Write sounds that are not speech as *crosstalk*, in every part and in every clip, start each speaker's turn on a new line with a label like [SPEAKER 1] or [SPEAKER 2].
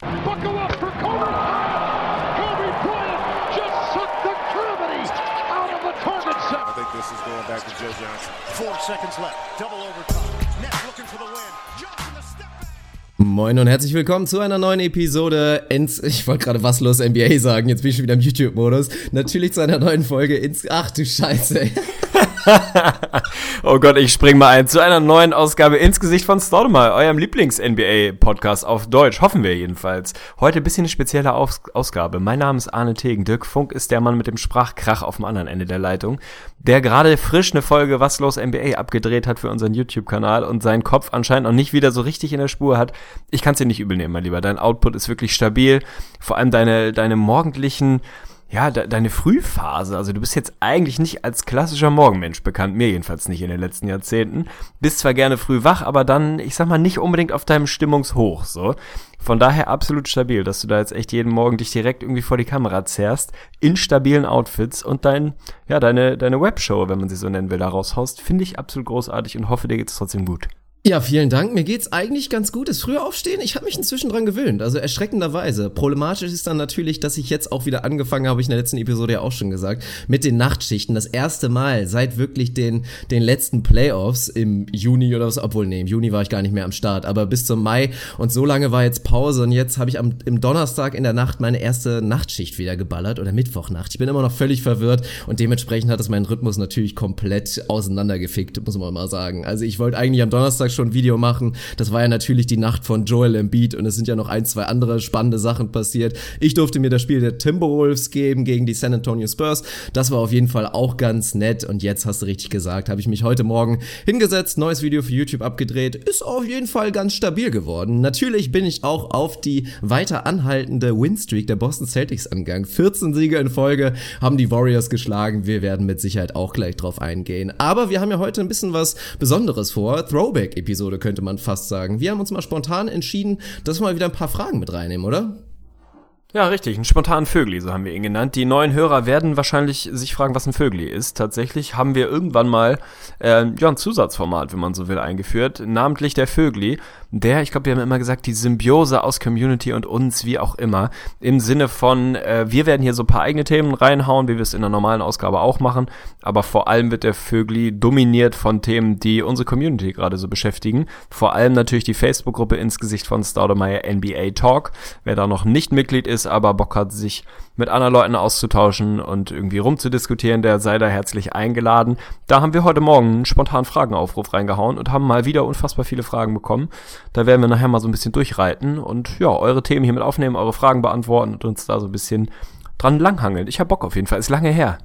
[SPEAKER 1] Buckle up for Kobe Bryant. Kobe Bryant just sucked the gravity out of the target set.
[SPEAKER 2] I think this is going back to Joe Johnson.
[SPEAKER 3] Four seconds left. Double overtime. Nets looking for the win. Johnson a step back.
[SPEAKER 4] Moin und herzlich willkommen zu einer neuen Episode ins, *laughs* ich wollte gerade was los NBA sagen, jetzt bin ich schon wieder im YouTube-Modus. Natürlich zu einer neuen Folge ins, ach du Scheiße. *laughs* *laughs*
[SPEAKER 5] oh Gott, ich spring mal ein zu einer neuen Ausgabe ins Gesicht von Stoudemire, eurem Lieblings-NBA-Podcast auf Deutsch, hoffen wir jedenfalls. Heute ein bisschen eine spezielle Aus Ausgabe. Mein Name ist Arne Tegen. Dirk Funk ist der Mann mit dem Sprachkrach auf dem anderen Ende der Leitung, der gerade frisch eine Folge Was los NBA abgedreht hat für unseren YouTube-Kanal und seinen Kopf anscheinend noch nicht wieder so richtig in der Spur hat. Ich kann es dir nicht übel nehmen, mein Lieber. Dein Output ist wirklich stabil. Vor allem deine, deine morgendlichen ja, de deine Frühphase, also du bist jetzt eigentlich nicht als klassischer Morgenmensch bekannt, mir jedenfalls nicht in den letzten Jahrzehnten. Bist zwar gerne früh wach, aber dann, ich sag mal, nicht unbedingt auf deinem Stimmungshoch, so. Von daher absolut stabil, dass du da jetzt echt jeden Morgen dich direkt irgendwie vor die Kamera zerrst, in stabilen Outfits und dein, ja, deine, deine Webshow, wenn man sie so nennen will, da raushaust, finde ich absolut großartig und hoffe, dir geht's trotzdem gut.
[SPEAKER 4] Ja, vielen Dank. Mir geht's eigentlich ganz gut. Das frühe Aufstehen, ich habe mich inzwischen dran gewöhnt. Also erschreckenderweise. Problematisch ist dann natürlich, dass ich jetzt auch wieder angefangen habe, ich in der letzten Episode ja auch schon gesagt, mit den Nachtschichten. Das erste Mal seit wirklich den, den letzten Playoffs im Juni oder so. Obwohl, nee, im Juni war ich gar nicht mehr am Start. Aber bis zum Mai. Und so lange war jetzt Pause. Und jetzt habe ich am, im Donnerstag in der Nacht meine erste Nachtschicht wieder geballert. Oder Mittwochnacht. Ich bin immer noch völlig verwirrt. Und dementsprechend hat es meinen Rhythmus natürlich komplett auseinandergefickt, muss man mal sagen. Also ich wollte eigentlich am Donnerstag schon ein Video machen. Das war ja natürlich die Nacht von Joel Embiid und es sind ja noch ein, zwei andere spannende Sachen passiert. Ich durfte mir das Spiel der Timberwolves geben gegen die San Antonio Spurs. Das war auf jeden Fall auch ganz nett und jetzt hast du richtig gesagt, habe ich mich heute Morgen hingesetzt, neues Video für YouTube abgedreht. Ist auf jeden Fall ganz stabil geworden. Natürlich bin ich auch auf die weiter anhaltende Winstreak der Boston Celtics angegangen. 14 Siege in Folge haben die Warriors geschlagen. Wir werden mit Sicherheit auch gleich drauf eingehen. Aber wir haben ja heute ein bisschen was Besonderes vor. Throwback-Episode könnte man fast sagen. Wir haben uns mal spontan entschieden, dass wir mal wieder ein paar Fragen mit reinnehmen, oder?
[SPEAKER 5] Ja, richtig, ein spontanen Vögli, so haben wir ihn genannt. Die neuen Hörer werden wahrscheinlich sich fragen, was ein Vögli ist. Tatsächlich haben wir irgendwann mal äh, ja, ein Zusatzformat, wenn man so will, eingeführt, namentlich der Vögli. Der, ich glaube, wir haben immer gesagt, die Symbiose aus Community und uns, wie auch immer, im Sinne von, äh, wir werden hier so ein paar eigene Themen reinhauen, wie wir es in der normalen Ausgabe auch machen, aber vor allem wird der Vögli dominiert von Themen, die unsere Community gerade so beschäftigen. Vor allem natürlich die Facebook-Gruppe ins Gesicht von Staudemeyer NBA Talk. Wer da noch nicht Mitglied ist, aber Bock hat, sich mit anderen Leuten auszutauschen und irgendwie rumzudiskutieren, der sei da herzlich eingeladen. Da haben wir heute Morgen einen spontanen Fragenaufruf reingehauen und haben mal wieder unfassbar viele Fragen bekommen. Da werden wir nachher mal so ein bisschen durchreiten und ja, eure Themen hier mit aufnehmen, eure Fragen beantworten und uns da so ein bisschen dran langhangeln. Ich hab Bock auf jeden Fall. Ist lange her.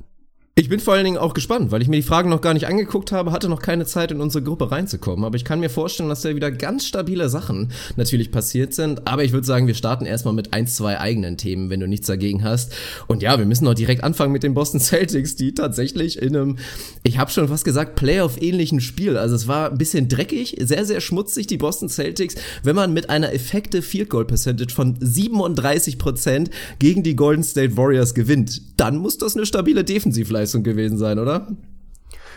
[SPEAKER 4] Ich bin vor allen Dingen auch gespannt, weil ich mir die Fragen noch gar nicht angeguckt habe, hatte noch keine Zeit in unsere Gruppe reinzukommen. Aber ich kann mir vorstellen, dass da wieder ganz stabile Sachen natürlich passiert sind. Aber ich würde sagen, wir starten erstmal mit ein, zwei eigenen Themen, wenn du nichts dagegen hast. Und ja, wir müssen auch direkt anfangen mit den Boston Celtics, die tatsächlich in einem, ich habe schon fast gesagt, Playoff-ähnlichen Spiel. Also es war ein bisschen dreckig, sehr, sehr schmutzig, die Boston Celtics. Wenn man mit einer effekte Field Goal Percentage von 37 Prozent gegen die Golden State Warriors gewinnt, dann muss das eine stabile Defensivleistung gewesen sein, oder?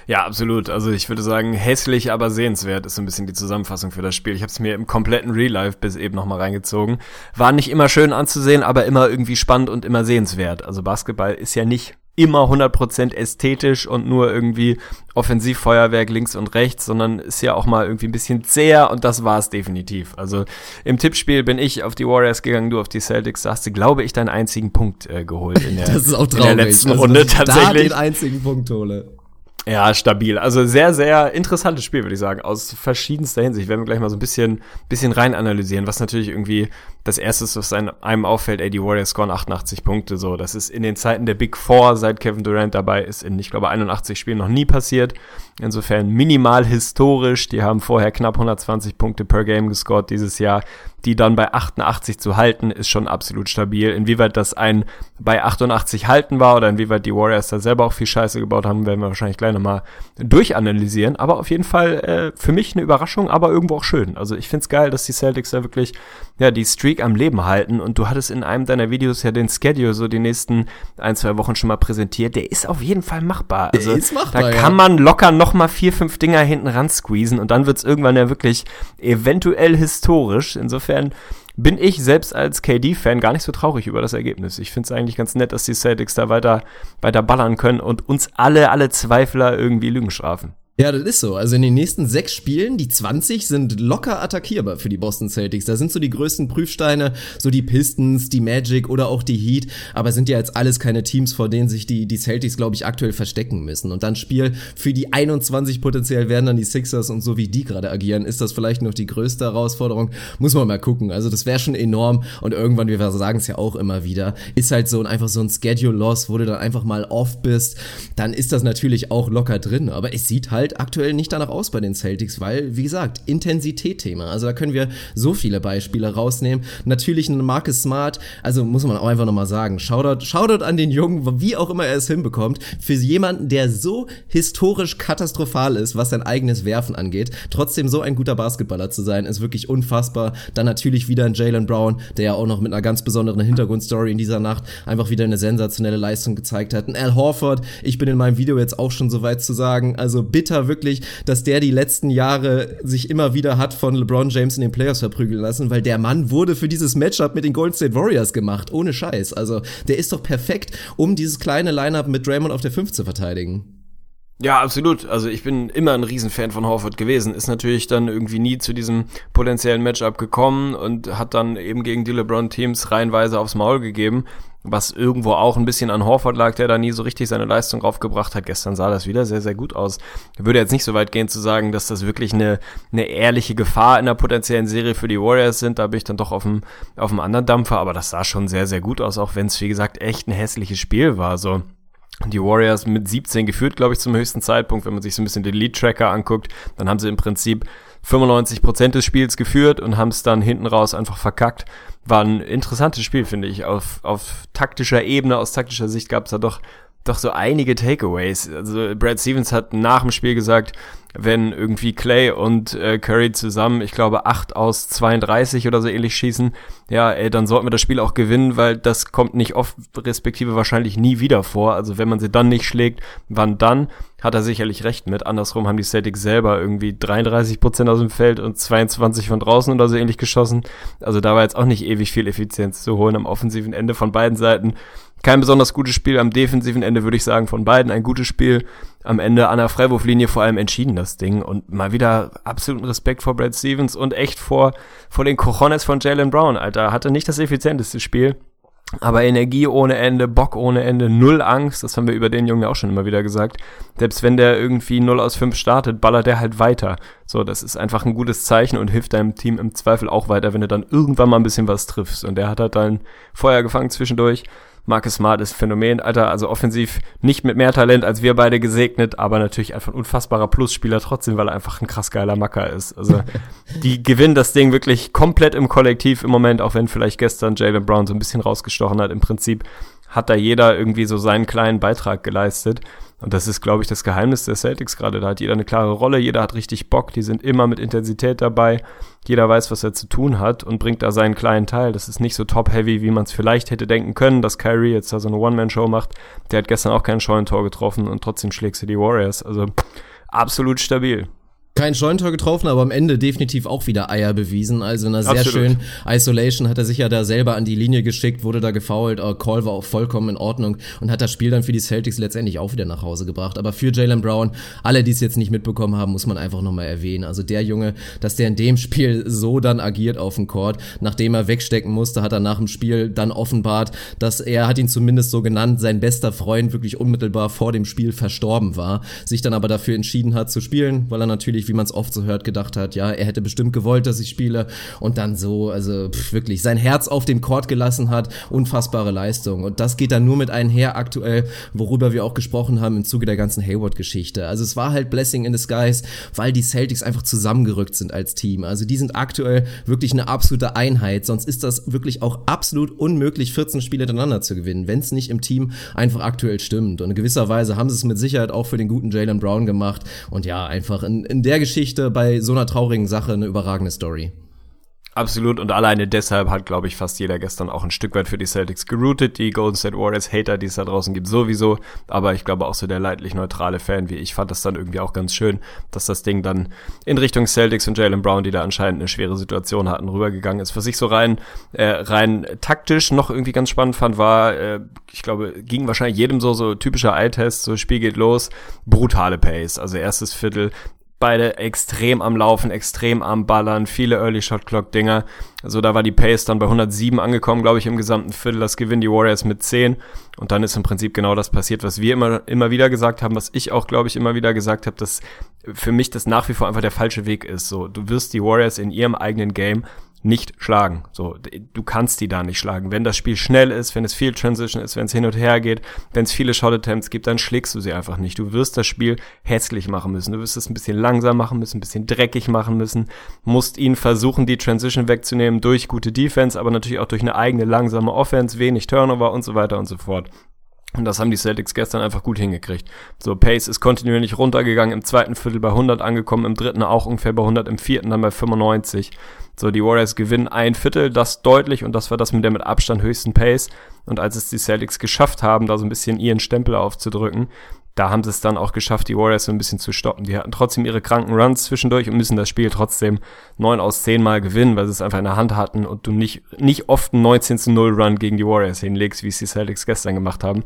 [SPEAKER 5] Ja, absolut. Also ich würde sagen, hässlich, aber sehenswert ist so ein bisschen die Zusammenfassung für das Spiel. Ich habe es mir im kompletten Real Life bis eben nochmal reingezogen. War nicht immer schön anzusehen, aber immer irgendwie spannend und immer sehenswert. Also Basketball ist ja nicht immer 100% ästhetisch und nur irgendwie Offensivfeuerwerk links und rechts, sondern ist ja auch mal irgendwie ein bisschen zäher und das war es definitiv. Also im Tippspiel bin ich auf die Warriors gegangen, du auf die Celtics, da hast du, glaube ich, deinen einzigen Punkt äh, geholt in *laughs* der,
[SPEAKER 4] das ist auch
[SPEAKER 5] in der letzten
[SPEAKER 4] also,
[SPEAKER 5] Runde tatsächlich.
[SPEAKER 4] Da den einzigen Punkt hole.
[SPEAKER 5] Ja, stabil. Also sehr, sehr interessantes Spiel, würde ich sagen, aus verschiedenster Hinsicht. Werden wir gleich mal so ein bisschen, bisschen rein analysieren, was natürlich irgendwie das erste was einem auffällt, ey, die Warriors scoren 88 Punkte, so. Das ist in den Zeiten der Big Four, seit Kevin Durant dabei ist, in, ich glaube, 81 Spielen noch nie passiert. Insofern minimal historisch. Die haben vorher knapp 120 Punkte per Game gescored dieses Jahr. Die dann bei 88 zu halten, ist schon absolut stabil. Inwieweit das ein bei 88 halten war oder inwieweit die Warriors da selber auch viel Scheiße gebaut haben, werden wir wahrscheinlich gleich nochmal durchanalysieren. Aber auf jeden Fall äh, für mich eine Überraschung, aber irgendwo auch schön. Also ich find's geil, dass die Celtics da wirklich ja die Streak Streak am Leben halten. Und du hattest in einem deiner Videos ja den Schedule so die nächsten ein, zwei Wochen schon mal präsentiert. Der ist auf jeden Fall machbar. Also,
[SPEAKER 4] ist machbar,
[SPEAKER 5] da
[SPEAKER 4] ja.
[SPEAKER 5] kann man locker noch mal vier, fünf Dinger hinten ran squeezen und dann wird's irgendwann ja wirklich eventuell historisch. Insofern bin ich selbst als KD-Fan gar nicht so traurig über das Ergebnis. Ich finde es eigentlich ganz nett, dass die Celtics da weiter, weiter ballern können und uns alle, alle Zweifler irgendwie Lügen strafen.
[SPEAKER 4] Ja, das ist so. Also in den nächsten sechs Spielen, die 20 sind locker attackierbar für die Boston Celtics. Da sind so die größten Prüfsteine, so die Pistons, die Magic oder auch die Heat. Aber sind ja jetzt alles keine Teams, vor denen sich die, die Celtics, glaube ich, aktuell verstecken müssen. Und dann Spiel für die 21 potenziell werden dann die Sixers und so wie die gerade agieren, ist das vielleicht noch die größte Herausforderung. Muss man mal gucken. Also das wäre schon enorm. Und irgendwann, wir sagen es ja auch immer wieder, ist halt so ein, einfach so ein Schedule-Loss, wo du dann einfach mal off bist. Dann ist das natürlich auch locker drin. Aber es sieht halt aktuell nicht danach aus bei den Celtics, weil, wie gesagt, Intensität-Thema. Also da können wir so viele Beispiele rausnehmen. Natürlich ein Marcus Smart, also muss man auch einfach nochmal sagen, Shoutout, Shoutout an den Jungen, wie auch immer er es hinbekommt, für jemanden, der so historisch katastrophal ist, was sein eigenes Werfen angeht, trotzdem so ein guter Basketballer zu sein, ist wirklich unfassbar. Dann natürlich wieder ein Jalen Brown, der ja auch noch mit einer ganz besonderen Hintergrundstory in dieser Nacht einfach wieder eine sensationelle Leistung gezeigt hat. Ein Al Horford, ich bin in meinem Video jetzt auch schon so weit zu sagen, also bitter wirklich, dass der die letzten Jahre sich immer wieder hat von LeBron James in den Playoffs verprügeln lassen, weil der Mann wurde für dieses Matchup mit den Golden State Warriors gemacht, ohne Scheiß. Also der ist doch perfekt, um dieses kleine Lineup mit Draymond auf der 5 zu verteidigen.
[SPEAKER 5] Ja, absolut. Also ich bin immer ein Riesenfan von Horford gewesen. Ist natürlich dann irgendwie nie zu diesem potenziellen Matchup gekommen und hat dann eben gegen die LeBron-Teams reihenweise aufs Maul gegeben, was irgendwo auch ein bisschen an Horford lag, der da nie so richtig seine Leistung draufgebracht hat. Gestern sah das wieder sehr, sehr gut aus. Ich würde jetzt nicht so weit gehen zu sagen, dass das wirklich eine, eine ehrliche Gefahr in der potenziellen Serie für die Warriors sind. Da bin ich dann doch auf dem, auf dem anderen Dampfer, aber das sah schon sehr, sehr gut aus, auch wenn es, wie gesagt, echt ein hässliches Spiel war. So. Die Warriors mit 17 geführt, glaube ich, zum höchsten Zeitpunkt. Wenn man sich so ein bisschen den Lead-Tracker anguckt, dann haben sie im Prinzip 95 Prozent des Spiels geführt und haben es dann hinten raus einfach verkackt. War ein interessantes Spiel, finde ich. Auf, auf taktischer Ebene, aus taktischer Sicht gab es da doch, doch so einige Takeaways. Also Brad Stevens hat nach dem Spiel gesagt, wenn irgendwie Clay und äh, Curry zusammen, ich glaube, 8 aus 32 oder so ähnlich schießen, ja, ey, dann sollten wir das Spiel auch gewinnen, weil das kommt nicht oft, respektive wahrscheinlich nie wieder vor. Also wenn man sie dann nicht schlägt, wann dann? Hat er sicherlich recht mit. Andersrum haben die Celtics selber irgendwie 33 Prozent aus dem Feld und 22 von draußen oder so ähnlich geschossen. Also da war jetzt auch nicht ewig viel Effizienz zu holen am offensiven Ende von beiden Seiten. Kein besonders gutes Spiel am defensiven Ende, würde ich sagen, von beiden. Ein gutes Spiel. Am Ende an der Freiwurflinie vor allem entschieden das Ding. Und mal wieder absoluten Respekt vor Brad Stevens und echt vor, vor den Cojones von Jalen Brown, Alter. Hatte nicht das effizienteste Spiel. Aber Energie ohne Ende, Bock ohne Ende, null Angst, das haben wir über den Jungen auch schon immer wieder gesagt. Selbst wenn der irgendwie 0 aus 5 startet, ballert der halt weiter. So, das ist einfach ein gutes Zeichen und hilft deinem Team im Zweifel auch weiter, wenn du dann irgendwann mal ein bisschen was triffst. Und der hat halt dann Feuer gefangen zwischendurch. Marcus Smart ist Phänomen, Alter, also offensiv nicht mit mehr Talent als wir beide gesegnet, aber natürlich einfach ein unfassbarer Plusspieler trotzdem, weil er einfach ein krass geiler Macker ist. Also *laughs* die gewinnen das Ding wirklich komplett im Kollektiv im Moment, auch wenn vielleicht gestern Jalen Brown so ein bisschen rausgestochen hat. Im Prinzip hat da jeder irgendwie so seinen kleinen Beitrag geleistet. Und das ist, glaube ich, das Geheimnis der Celtics gerade. Da hat jeder eine klare Rolle, jeder hat richtig Bock, die sind immer mit Intensität dabei. Jeder weiß, was er zu tun hat und bringt da seinen kleinen Teil. Das ist nicht so top-heavy, wie man es vielleicht hätte denken können, dass Kyrie jetzt da so eine One-Man-Show macht. Der hat gestern auch kein Scheunentor getroffen und trotzdem schlägt sie die Warriors. Also absolut stabil.
[SPEAKER 4] Kein Scheunentor getroffen, aber am Ende definitiv auch wieder Eier bewiesen. Also in einer sehr
[SPEAKER 5] Absolut.
[SPEAKER 4] schönen Isolation hat er sich ja da selber an die Linie geschickt, wurde da gefoult, äh, Call war auch vollkommen in Ordnung und hat das Spiel dann für die Celtics letztendlich auch wieder nach Hause gebracht. Aber für Jalen Brown, alle, die es jetzt nicht mitbekommen haben, muss man einfach nochmal erwähnen. Also der Junge, dass der in dem Spiel so dann agiert auf dem Court, nachdem er wegstecken musste, hat er nach dem Spiel dann offenbart, dass er, hat ihn zumindest so genannt, sein bester Freund wirklich unmittelbar vor dem Spiel verstorben war, sich dann aber dafür entschieden hat zu spielen, weil er natürlich wie man es oft so hört, gedacht hat, ja, er hätte bestimmt gewollt, dass ich spiele und dann so, also pff, wirklich sein Herz auf dem Court gelassen hat, unfassbare Leistung und das geht dann nur mit einher aktuell, worüber wir auch gesprochen haben im Zuge der ganzen Hayward-Geschichte. Also es war halt Blessing in disguise, weil die Celtics einfach zusammengerückt sind als Team. Also die sind aktuell wirklich eine absolute Einheit, sonst ist das wirklich auch absolut unmöglich, 14 Spiele hintereinander zu gewinnen, wenn es nicht im Team einfach aktuell stimmt. Und in gewisser Weise haben sie es mit Sicherheit auch für den guten Jalen Brown gemacht und ja, einfach in, in der Geschichte bei so einer traurigen Sache eine überragende Story.
[SPEAKER 5] Absolut und alleine deshalb hat, glaube ich, fast jeder gestern auch ein Stück weit für die Celtics geroutet. Die Golden State Warriors Hater, die es da draußen gibt, sowieso. Aber ich glaube auch so der leidlich neutrale Fan wie ich fand das dann irgendwie auch ganz schön, dass das Ding dann in Richtung Celtics und Jalen Brown, die da anscheinend eine schwere Situation hatten, rübergegangen ist. Was ich so rein, äh, rein taktisch noch irgendwie ganz spannend fand, war, äh, ich glaube, ging wahrscheinlich jedem so, so typischer Eye-Test, so Spiel geht los, brutale Pace. Also erstes Viertel, beide extrem am Laufen, extrem am Ballern, viele Early Shot Clock Dinger. Also da war die Pace dann bei 107 angekommen, glaube ich, im gesamten Viertel. Das gewinnen die Warriors mit 10. Und dann ist im Prinzip genau das passiert, was wir immer, immer wieder gesagt haben, was ich auch, glaube ich, immer wieder gesagt habe, dass für mich das nach wie vor einfach der falsche Weg ist. So, du wirst die Warriors in ihrem eigenen Game nicht schlagen. So, du kannst die da nicht schlagen. Wenn das Spiel schnell ist, wenn es viel Transition ist, wenn es hin und her geht, wenn es viele Shot Attempts gibt, dann schlägst du sie einfach nicht. Du wirst das Spiel hässlich machen müssen. Du wirst es ein bisschen langsam machen müssen, ein bisschen dreckig machen müssen, musst ihn versuchen, die Transition wegzunehmen durch gute Defense, aber natürlich auch durch eine eigene langsame Offense, wenig Turnover und so weiter und so fort. Und das haben die Celtics gestern einfach gut hingekriegt. So, Pace ist kontinuierlich runtergegangen, im zweiten Viertel bei 100 angekommen, im dritten auch ungefähr bei 100, im vierten dann bei 95. So, die Warriors gewinnen ein Viertel, das deutlich und das war das mit der mit Abstand höchsten Pace. Und als es die Celtics geschafft haben, da so ein bisschen ihren Stempel aufzudrücken, da haben sie es dann auch geschafft, die Warriors so ein bisschen zu stoppen. Die hatten trotzdem ihre kranken Runs zwischendurch und müssen das Spiel trotzdem neun aus zehn Mal gewinnen, weil sie es einfach in der Hand hatten und du nicht, nicht oft einen 19 zu 0 Run gegen die Warriors hinlegst, wie es die Celtics gestern gemacht haben.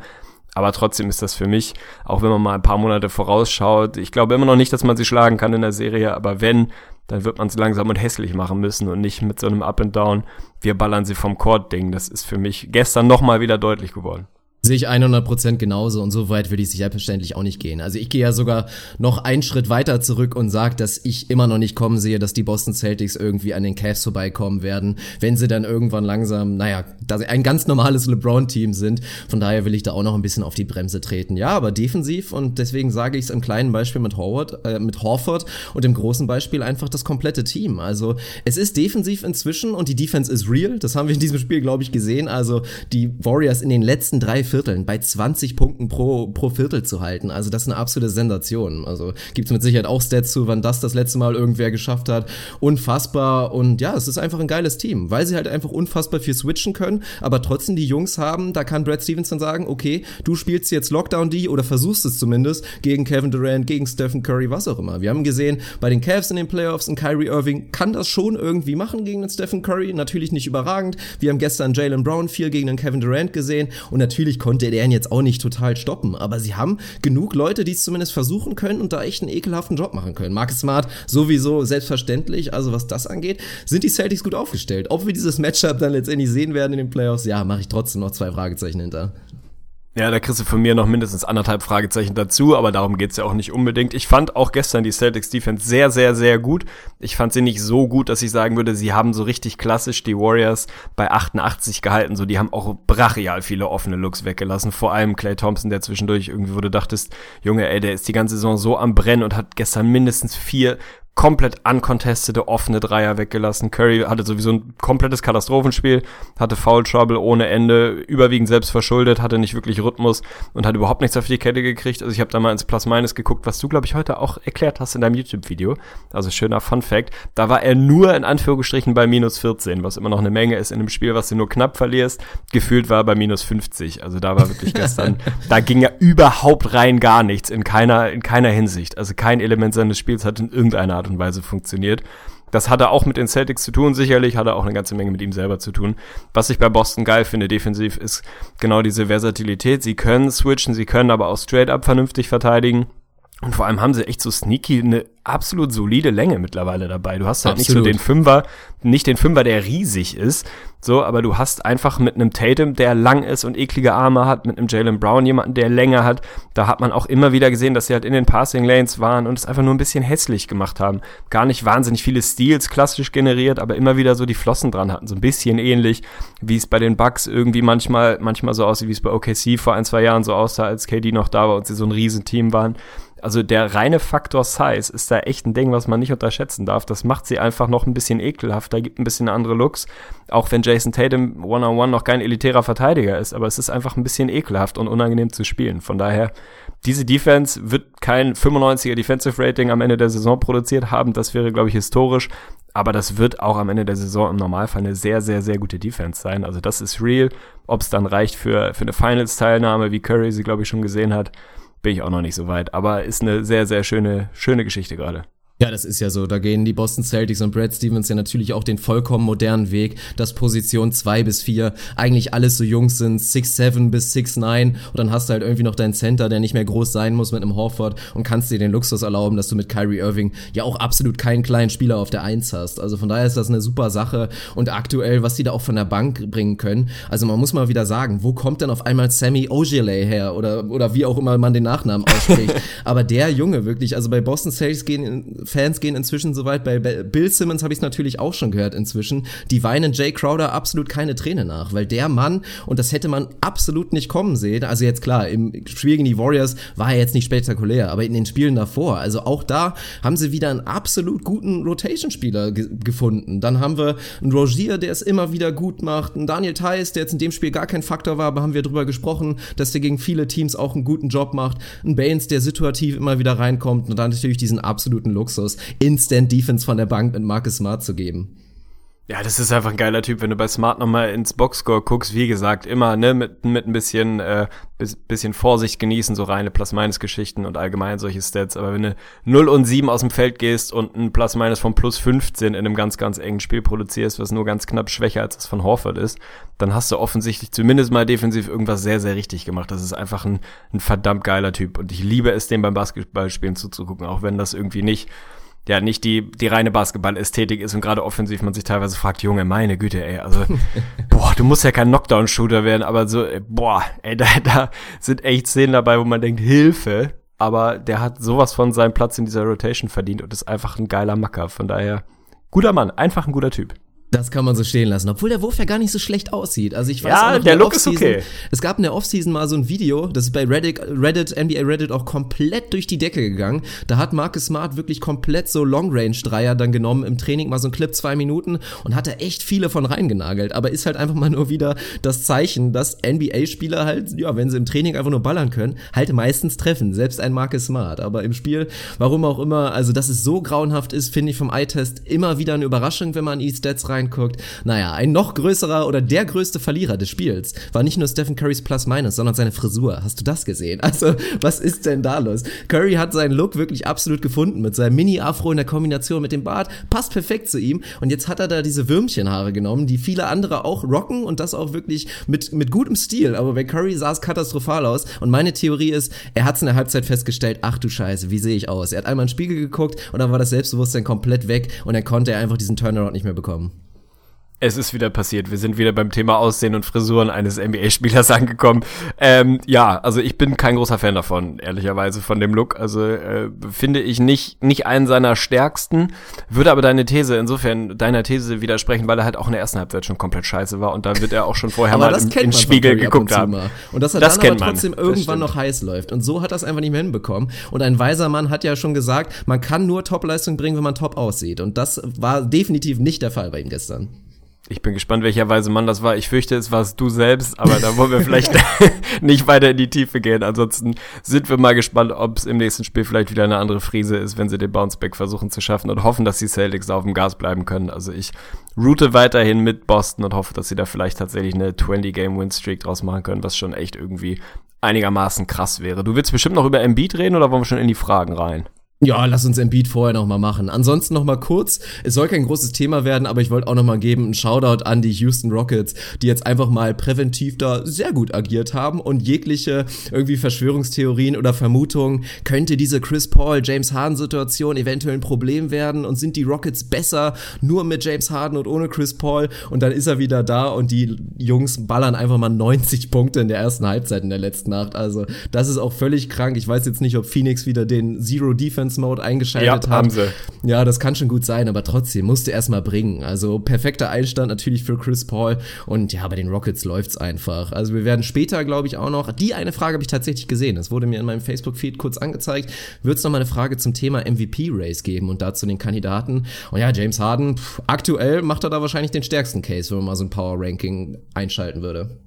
[SPEAKER 5] Aber trotzdem ist das für mich, auch wenn man mal ein paar Monate vorausschaut, ich glaube immer noch nicht, dass man sie schlagen kann in der Serie, aber wenn, dann wird man es langsam und hässlich machen müssen und nicht mit so einem Up and Down, wir ballern sie vom Court-Ding. Das ist für mich gestern nochmal wieder deutlich geworden.
[SPEAKER 4] Sehe ich 100% genauso und so weit würde ich selbstverständlich auch nicht gehen. Also ich gehe ja sogar noch einen Schritt weiter zurück und sage, dass ich immer noch nicht kommen sehe, dass die Boston Celtics irgendwie an den Cavs vorbeikommen werden, wenn sie dann irgendwann langsam, naja, dass sie ein ganz normales LeBron-Team sind. Von daher will ich da auch noch ein bisschen auf die Bremse treten. Ja, aber defensiv und deswegen sage ich es im kleinen Beispiel mit Howard, äh, mit Horford und im großen Beispiel einfach das komplette Team. Also es ist defensiv inzwischen und die Defense ist real. Das haben wir in diesem Spiel, glaube ich, gesehen. Also die Warriors in den letzten drei Vierteln bei 20 Punkten pro, pro Viertel zu halten. Also das ist eine absolute Sensation. Also gibt es mit Sicherheit auch Stats zu, wann das das letzte Mal irgendwer geschafft hat. Unfassbar. Und ja, es ist einfach ein geiles Team, weil sie halt einfach unfassbar viel switchen können, aber trotzdem die Jungs haben, da kann Brad Stevenson sagen, okay, du spielst jetzt Lockdown D oder versuchst es zumindest gegen Kevin Durant, gegen Stephen Curry, was auch immer. Wir haben gesehen, bei den Cavs in den Playoffs und Kyrie Irving kann das schon irgendwie machen gegen den Stephen Curry. Natürlich nicht überragend. Wir haben gestern Jalen Brown viel gegen den Kevin Durant gesehen und natürlich konnte der ihn jetzt auch nicht total stoppen. Aber sie haben genug Leute, die es zumindest versuchen können und da echt einen ekelhaften Job machen können. Marcus Smart sowieso selbstverständlich. Also was das angeht, sind die Celtics gut aufgestellt. Ob wir dieses Matchup dann letztendlich sehen werden in den Playoffs, ja, mache ich trotzdem noch zwei Fragezeichen hinter.
[SPEAKER 5] Ja, da kriegst du von mir noch mindestens anderthalb Fragezeichen dazu, aber darum geht's ja auch nicht unbedingt. Ich fand auch gestern die Celtics Defense sehr, sehr, sehr gut. Ich fand sie nicht so gut, dass ich sagen würde, sie haben so richtig klassisch die Warriors bei 88 gehalten. So, die haben auch brachial viele offene Looks weggelassen. Vor allem Clay Thompson, der zwischendurch irgendwie, du dachtest, Junge, ey, der ist die ganze Saison so am Brennen und hat gestern mindestens vier komplett uncontestete offene Dreier weggelassen. Curry hatte sowieso ein komplettes Katastrophenspiel, hatte Foul Trouble ohne Ende, überwiegend selbst verschuldet, hatte nicht wirklich Rhythmus und hat überhaupt nichts auf die Kette gekriegt. Also ich habe da mal ins Plus Minus geguckt, was du glaube ich heute auch erklärt hast in deinem YouTube Video. Also schöner Fun Fact, da war er nur in Anführungsstrichen bei minus 14, was immer noch eine Menge ist in einem Spiel, was du nur knapp verlierst. Gefühlt war er bei minus 50. Also da war wirklich gestern, *laughs* da ging ja überhaupt rein gar nichts in keiner in keiner Hinsicht. Also kein Element seines Spiels hat in irgendeiner Art und Weise funktioniert. Das hatte auch mit den Celtics zu tun, sicherlich, hatte auch eine ganze Menge mit ihm selber zu tun. Was ich bei Boston geil finde, defensiv, ist genau diese Versatilität. Sie können switchen, sie können aber auch straight up vernünftig verteidigen. Und vor allem haben sie echt so sneaky eine absolut solide Länge mittlerweile dabei. Du hast halt absolut. nicht so den Fünfer, nicht den Fünfer, der riesig ist, so, aber du hast einfach mit einem Tatum, der lang ist und eklige Arme hat, mit einem Jalen Brown jemanden, der länger hat. Da hat man auch immer wieder gesehen, dass sie halt in den Passing Lanes waren und es einfach nur ein bisschen hässlich gemacht haben. Gar nicht wahnsinnig viele Steals klassisch generiert, aber immer wieder so die Flossen dran hatten. So ein bisschen ähnlich, wie es bei den Bucks irgendwie manchmal, manchmal so aussieht, wie es bei OKC vor ein, zwei Jahren so aussah, als KD noch da war und sie so ein Riesenteam waren. Also der reine Faktor Size ist da echt ein Ding, was man nicht unterschätzen darf. Das macht sie einfach noch ein bisschen ekelhafter, gibt ein bisschen andere Looks. Auch wenn Jason Tatum One-on-One noch kein elitärer Verteidiger ist, aber es ist einfach ein bisschen ekelhaft und unangenehm zu spielen. Von daher, diese Defense wird kein 95er Defensive Rating am Ende der Saison produziert haben. Das wäre, glaube ich, historisch. Aber das wird auch am Ende der Saison im Normalfall eine sehr, sehr, sehr gute Defense sein. Also das ist real. Ob es dann reicht für, für eine Finals-Teilnahme, wie Curry sie, glaube ich, schon gesehen hat, bin ich auch noch nicht so weit. Aber ist eine sehr, sehr schöne, schöne Geschichte gerade.
[SPEAKER 4] Ja, das ist ja so. Da gehen die Boston Celtics und Brad Stevens ja natürlich auch den vollkommen modernen Weg, dass Position 2 bis 4 eigentlich alles so Jungs sind, 6-7 bis 6-9 und dann hast du halt irgendwie noch deinen Center, der nicht mehr groß sein muss mit einem Horford und kannst dir den Luxus erlauben, dass du mit Kyrie Irving ja auch absolut keinen kleinen Spieler auf der 1 hast. Also von daher ist das eine super Sache und aktuell, was die da auch von der Bank bringen können. Also man muss mal wieder sagen, wo kommt denn auf einmal Sammy Ogilvy her oder, oder wie auch immer man den Nachnamen ausspricht. *laughs* Aber der Junge wirklich, also bei Boston Celtics gehen Fans gehen inzwischen so weit. Bei Bill Simmons habe ich es natürlich auch schon gehört inzwischen. Die weinen Jay Crowder absolut keine Träne nach, weil der Mann, und das hätte man absolut nicht kommen sehen, also jetzt klar, im Spiel gegen die Warriors war er jetzt nicht spektakulär, aber in den Spielen davor, also auch da haben sie wieder einen absolut guten Rotation-Spieler ge gefunden. Dann haben wir einen Rogier, der es immer wieder gut macht, einen Daniel Theiss, der jetzt in dem Spiel gar kein Faktor war, aber haben wir drüber gesprochen, dass der gegen viele Teams auch einen guten Job macht. Ein Baines, der situativ immer wieder reinkommt und dann natürlich diesen absoluten Luxus Luxus, Instant Defense von der Bank mit Marcus Smart zu geben.
[SPEAKER 5] Ja, das ist einfach ein geiler Typ, wenn du bei Smart nochmal ins Boxscore guckst, wie gesagt, immer, ne, mit, mit ein bisschen, äh, bisschen Vorsicht genießen, so reine Plus-Minus-Geschichten und allgemein solche Stats, aber wenn du 0 und 7 aus dem Feld gehst und ein Plus-Minus von plus 15 in einem ganz, ganz engen Spiel produzierst, was nur ganz knapp schwächer als das von Horford ist, dann hast du offensichtlich zumindest mal defensiv irgendwas sehr, sehr richtig gemacht. Das ist einfach ein, ein verdammt geiler Typ. Und ich liebe es, dem beim Basketballspielen zuzugucken, auch wenn das irgendwie nicht ja nicht die, die reine Basketball-Ästhetik ist und gerade offensiv man sich teilweise fragt, Junge, meine Güte, ey, also, *laughs* boah, du musst ja kein Knockdown-Shooter werden, aber so, ey, boah, ey, da, da sind echt Szenen dabei, wo man denkt, Hilfe, aber der hat sowas von seinem Platz in dieser Rotation verdient und ist einfach ein geiler Macker, von daher, guter Mann, einfach ein guter Typ.
[SPEAKER 4] Das kann man so stehen lassen, obwohl der Wurf ja gar nicht so schlecht aussieht. Also ich weiß
[SPEAKER 5] ja,
[SPEAKER 4] auch noch,
[SPEAKER 5] der Look ist okay.
[SPEAKER 4] Es gab in der Offseason mal so ein Video, das ist bei Reddit, Reddit, NBA Reddit auch komplett durch die Decke gegangen. Da hat Marcus Smart wirklich komplett so Long-Range-Dreier dann genommen im Training, mal so ein Clip zwei Minuten und hat da echt viele von reingenagelt. Aber ist halt einfach mal nur wieder das Zeichen, dass NBA-Spieler halt, ja, wenn sie im Training einfach nur ballern können, halt meistens treffen. Selbst ein Marcus Smart. Aber im Spiel, warum auch immer, also dass es so grauenhaft ist, finde ich vom Eye-Test immer wieder eine Überraschung, wenn man in die Stats reinguckt. Naja, ein noch größerer oder der größte Verlierer des Spiels war nicht nur Stephen Currys Plus-Minus, sondern seine Frisur. Hast du das gesehen? *laughs* Also, was ist denn da los? Curry hat seinen Look wirklich absolut gefunden mit seinem Mini-Afro in der Kombination mit dem Bart. Passt perfekt zu ihm. Und jetzt hat er da diese Würmchenhaare genommen, die viele andere auch rocken und das auch wirklich mit, mit gutem Stil. Aber bei Curry sah es katastrophal aus. Und meine Theorie ist, er hat es in der Halbzeit festgestellt, ach du Scheiße, wie sehe ich aus? Er hat einmal in den Spiegel geguckt und dann war das Selbstbewusstsein komplett weg und dann konnte er einfach diesen Turnaround nicht mehr bekommen.
[SPEAKER 5] Es ist wieder passiert. Wir sind wieder beim Thema Aussehen und Frisuren eines NBA-Spielers *laughs* angekommen. Ähm, ja, also ich bin kein großer Fan davon, ehrlicherweise, von dem Look. Also äh, finde ich nicht, nicht einen seiner stärksten. Würde aber deine These, insofern deiner These widersprechen, weil er halt auch in der ersten Halbzeit schon komplett scheiße war und da wird er auch schon vorher *laughs* mal im, im Spiegel geguckt haben.
[SPEAKER 4] Und dass er das dann aber trotzdem man. irgendwann noch heiß läuft. Und so hat er es einfach nicht mehr hinbekommen. Und ein weiser Mann hat ja schon gesagt, man kann nur Topleistung bringen, wenn man top aussieht. Und das war definitiv nicht der Fall bei ihm gestern.
[SPEAKER 5] Ich bin gespannt, welcher weise Mann das war. Ich fürchte, es warst du selbst, aber da wollen wir vielleicht *laughs* nicht weiter in die Tiefe gehen. Ansonsten sind wir mal gespannt, ob es im nächsten Spiel vielleicht wieder eine andere Frise ist, wenn sie den Bounceback versuchen zu schaffen und hoffen, dass die Celtics auf dem Gas bleiben können. Also ich route weiterhin mit Boston und hoffe, dass sie da vielleicht tatsächlich eine 20-Game-Win-Streak draus machen können, was schon echt irgendwie einigermaßen krass wäre. Du willst bestimmt noch über Embiid reden oder wollen wir schon in die Fragen rein?
[SPEAKER 4] Ja, lass uns Embiid vorher noch mal machen. Ansonsten noch mal kurz, es soll kein großes Thema werden, aber ich wollte auch noch mal geben, einen Shoutout an die Houston Rockets, die jetzt einfach mal präventiv da sehr gut agiert haben und jegliche irgendwie Verschwörungstheorien oder Vermutungen, könnte diese Chris Paul, James Harden Situation eventuell ein Problem werden und sind die Rockets besser nur mit James Harden und ohne Chris Paul und dann ist er wieder da und die Jungs ballern einfach mal 90 Punkte in der ersten Halbzeit in der letzten Nacht. Also, das ist auch völlig krank. Ich weiß jetzt nicht, ob Phoenix wieder den Zero Defense Performance-Mode eingeschaltet
[SPEAKER 5] Ja,
[SPEAKER 4] hat.
[SPEAKER 5] haben sie.
[SPEAKER 4] Ja, das kann schon gut sein, aber trotzdem musste erst mal bringen. Also perfekter Einstand natürlich für Chris Paul und ja, bei den Rockets läuft's einfach. Also wir werden später, glaube ich, auch noch, die eine Frage habe ich tatsächlich gesehen, das wurde mir in meinem Facebook-Feed kurz angezeigt, wird es noch mal eine Frage zum Thema MVP-Race geben und dazu den Kandidaten. Und ja, James Harden, pff, aktuell macht er da wahrscheinlich den stärksten Case, wenn man mal so ein Power-Ranking einschalten würde.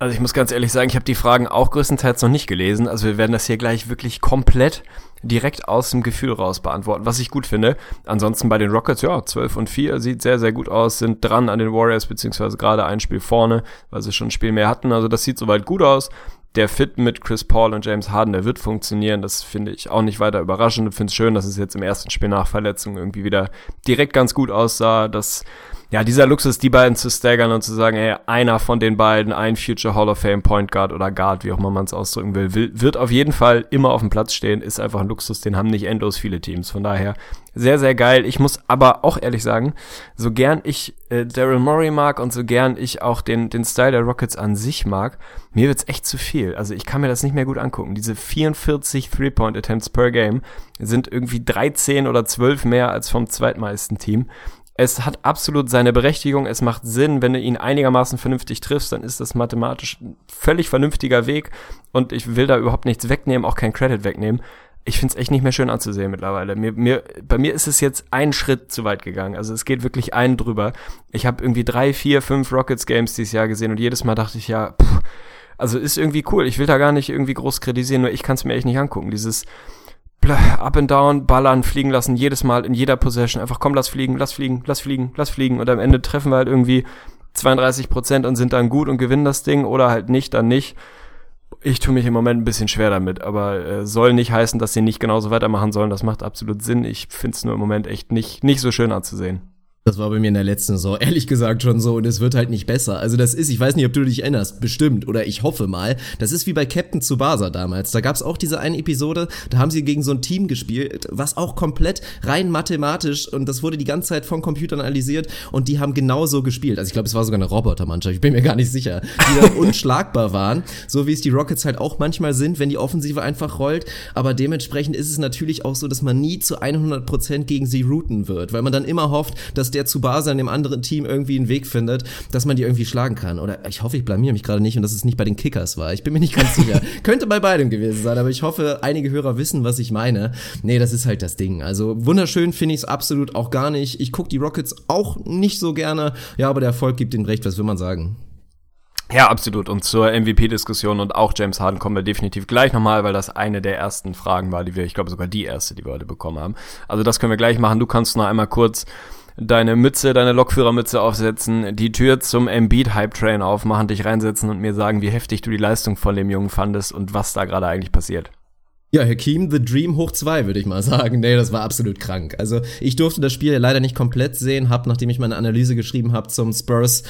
[SPEAKER 5] Also ich muss ganz ehrlich sagen, ich habe die Fragen auch größtenteils noch nicht gelesen. Also wir werden das hier gleich wirklich komplett direkt aus dem Gefühl raus beantworten, was ich gut finde. Ansonsten bei den Rockets, ja, 12 und 4 sieht sehr, sehr gut aus, sind dran an den Warriors, beziehungsweise gerade ein Spiel vorne, weil sie schon ein Spiel mehr hatten. Also das sieht soweit gut aus. Der Fit mit Chris Paul und James Harden, der wird funktionieren. Das finde ich auch nicht weiter überraschend. Ich finde es schön, dass es jetzt im ersten Spiel nach Verletzung irgendwie wieder direkt ganz gut aussah, dass ja, dieser Luxus, die beiden zu staggern und zu sagen, ey, einer von den beiden, ein Future Hall of Fame Point Guard oder Guard, wie auch immer man es ausdrücken will, will, wird auf jeden Fall immer auf dem Platz stehen, ist einfach ein Luxus, den haben nicht endlos viele Teams. Von daher sehr, sehr geil. Ich muss aber auch ehrlich sagen, so gern ich äh, Daryl Morey mag und so gern ich auch den, den Style der Rockets an sich mag, mir wird's echt zu viel. Also ich kann mir das nicht mehr gut angucken. Diese 44 Three-Point-Attempts per Game sind irgendwie 13 oder 12 mehr als vom zweitmeisten Team. Es hat absolut seine Berechtigung. Es macht Sinn, wenn du ihn einigermaßen vernünftig triffst, dann ist das mathematisch ein völlig vernünftiger Weg. Und ich will da überhaupt nichts wegnehmen, auch kein Credit wegnehmen. Ich find's echt nicht mehr schön anzusehen mittlerweile. Mir, mir, bei mir ist es jetzt ein Schritt zu weit gegangen. Also es geht wirklich einen drüber. Ich habe irgendwie drei, vier, fünf Rockets Games dieses Jahr gesehen und jedes Mal dachte ich ja, pff, also ist irgendwie cool. Ich will da gar nicht irgendwie groß kritisieren, nur ich kann's mir echt nicht angucken. Dieses up and down, ballern, fliegen lassen, jedes Mal in jeder Possession. Einfach komm, lass fliegen, lass fliegen, lass fliegen, lass fliegen. Und am Ende treffen wir halt irgendwie 32 Prozent und sind dann gut und gewinnen das Ding oder halt nicht, dann nicht. Ich tue mich im Moment ein bisschen schwer damit, aber äh, soll nicht heißen, dass sie nicht genauso weitermachen sollen. Das macht absolut Sinn. Ich finde es nur im Moment echt nicht, nicht so schön anzusehen.
[SPEAKER 4] Das war bei mir in der letzten Saison ehrlich gesagt schon so und es wird halt nicht besser. Also das ist, ich weiß nicht, ob du dich erinnerst, bestimmt oder ich hoffe mal, das ist wie bei Captain Tsubasa damals. Da gab's auch diese eine Episode, da haben sie gegen so ein Team gespielt, was auch komplett rein mathematisch und das wurde die ganze Zeit von Computern analysiert und die haben genauso gespielt. Also ich glaube, es war sogar eine Robotermannschaft, ich bin mir gar nicht sicher, die dann *laughs* unschlagbar waren, so wie es die Rockets halt auch manchmal sind, wenn die Offensive einfach rollt, aber dementsprechend ist es natürlich auch so, dass man nie zu 100% gegen sie routen wird, weil man dann immer hofft, dass der Tsubasa in dem anderen Team irgendwie einen Weg findet, dass man die irgendwie schlagen kann. Oder ich hoffe, ich blamier mich gerade nicht und dass es nicht bei den Kickers war. Ich bin mir nicht ganz *laughs* sicher. Könnte bei beidem gewesen sein, aber ich hoffe, einige Hörer wissen, was ich meine. Nee, das ist halt das Ding. Also wunderschön finde ich es absolut auch gar nicht. Ich gucke die Rockets auch nicht so gerne. Ja, aber der Erfolg gibt ihnen recht, was will man sagen?
[SPEAKER 5] Ja, absolut. Und zur MVP-Diskussion und auch James Harden kommen wir definitiv gleich nochmal, weil das eine der ersten Fragen war, die wir, ich glaube sogar die erste, die wir heute bekommen haben. Also das können wir gleich machen. Du kannst noch einmal kurz deine Mütze, deine Lokführermütze aufsetzen, die Tür zum Embiid-Hype-Train aufmachen, dich reinsetzen und mir sagen, wie heftig du die Leistung von dem Jungen fandest und was da gerade eigentlich passiert.
[SPEAKER 4] Ja, Hakim, The Dream hoch zwei, würde ich mal sagen. Nee, das war absolut krank. Also ich durfte das Spiel leider nicht komplett sehen, hab, nachdem ich meine Analyse geschrieben habe zum Spurs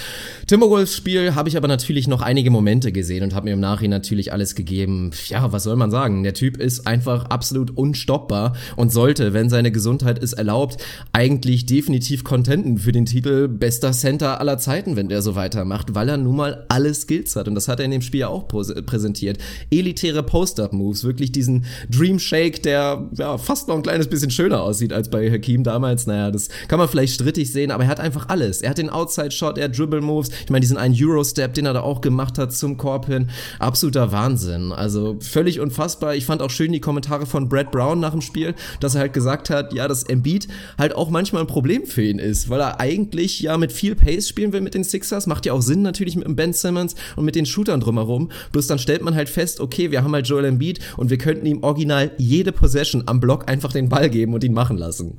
[SPEAKER 4] Timberwolves Spiel, habe ich aber natürlich noch einige Momente gesehen und habe mir im Nachhinein natürlich alles gegeben. Ja, was soll man sagen? Der Typ ist einfach absolut unstoppbar und sollte, wenn seine Gesundheit es erlaubt, eigentlich definitiv contenten für den Titel bester Center aller Zeiten, wenn der so weitermacht, weil er nun mal alle Skills hat und das hat er in dem Spiel auch präsentiert. Elitäre Post-Up-Moves, wirklich diesen Dream Shake, der ja, fast noch ein kleines bisschen schöner aussieht als bei Hakim damals. Naja, das kann man vielleicht strittig sehen, aber er hat einfach alles. Er hat den Outside-Shot, er hat Dribble-Moves. Ich meine, diesen einen Euro-Step, den er da auch gemacht hat zum Korb hin. Absoluter Wahnsinn. Also völlig unfassbar. Ich fand auch schön die Kommentare von Brad Brown nach dem Spiel, dass er halt gesagt hat, ja, dass Embiid halt auch manchmal ein Problem für ihn ist, weil er eigentlich ja mit viel Pace spielen will mit den Sixers. Macht ja auch Sinn natürlich mit dem Ben Simmons und mit den Shootern drumherum. Bloß dann stellt man halt fest, okay, wir haben halt Joel Embiid und wir könnten ihm original jede Possession am Block einfach den Ball geben und ihn machen lassen.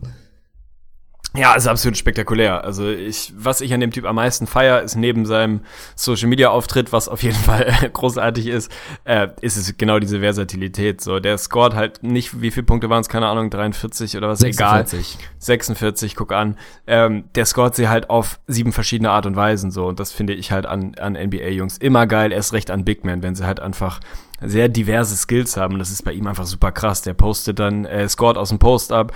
[SPEAKER 5] Ja, ist absolut spektakulär. Also ich, was ich an dem Typ am meisten feier, ist neben seinem Social Media Auftritt, was auf jeden *laughs* Fall großartig ist, äh, ist es genau diese Versatilität. So, der scored halt nicht, wie viele Punkte waren es, keine Ahnung, 43 oder was,
[SPEAKER 4] 46.
[SPEAKER 5] egal. 46, guck an. Ähm, der scored sie halt auf sieben verschiedene Art und Weisen so. Und das finde ich halt an, an NBA-Jungs immer geil, erst recht an Big Men, wenn sie halt einfach sehr diverse Skills haben. Das ist bei ihm einfach super krass. Der postet dann, äh, scored aus dem Post ab,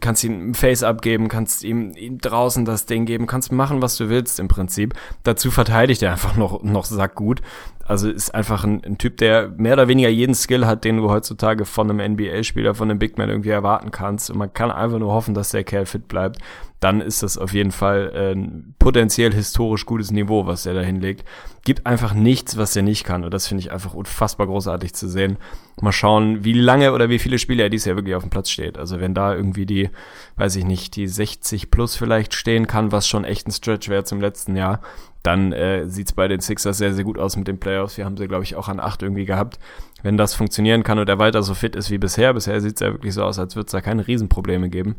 [SPEAKER 5] kannst ihm ein Face abgeben, kannst ihm, ihm draußen das Ding geben, kannst machen, was du willst im Prinzip. Dazu verteidigt er einfach noch, noch sackgut. Also ist einfach ein, ein, Typ, der mehr oder weniger jeden Skill hat, den du heutzutage von einem NBA-Spieler, von einem Big Man irgendwie erwarten kannst. Und man kann einfach nur hoffen, dass der Kerl fit bleibt. Dann ist das auf jeden Fall ein potenziell historisch gutes Niveau, was er da hinlegt. Gibt einfach nichts, was er nicht kann. Und das finde ich einfach unfassbar großartig zu sehen. Mal schauen, wie lange oder wie viele Spiele er dieses Jahr wirklich auf dem Platz steht. Also wenn da irgendwie die, weiß ich nicht, die 60 plus vielleicht stehen kann, was schon echt ein Stretch wäre zum letzten Jahr, dann äh, sieht bei den Sixers sehr, sehr gut aus mit den Playoffs. Wir haben sie, glaube ich, auch an acht irgendwie gehabt. Wenn das funktionieren kann und er weiter so fit ist wie bisher, bisher sieht es ja wirklich so aus, als würde es da keine Riesenprobleme geben,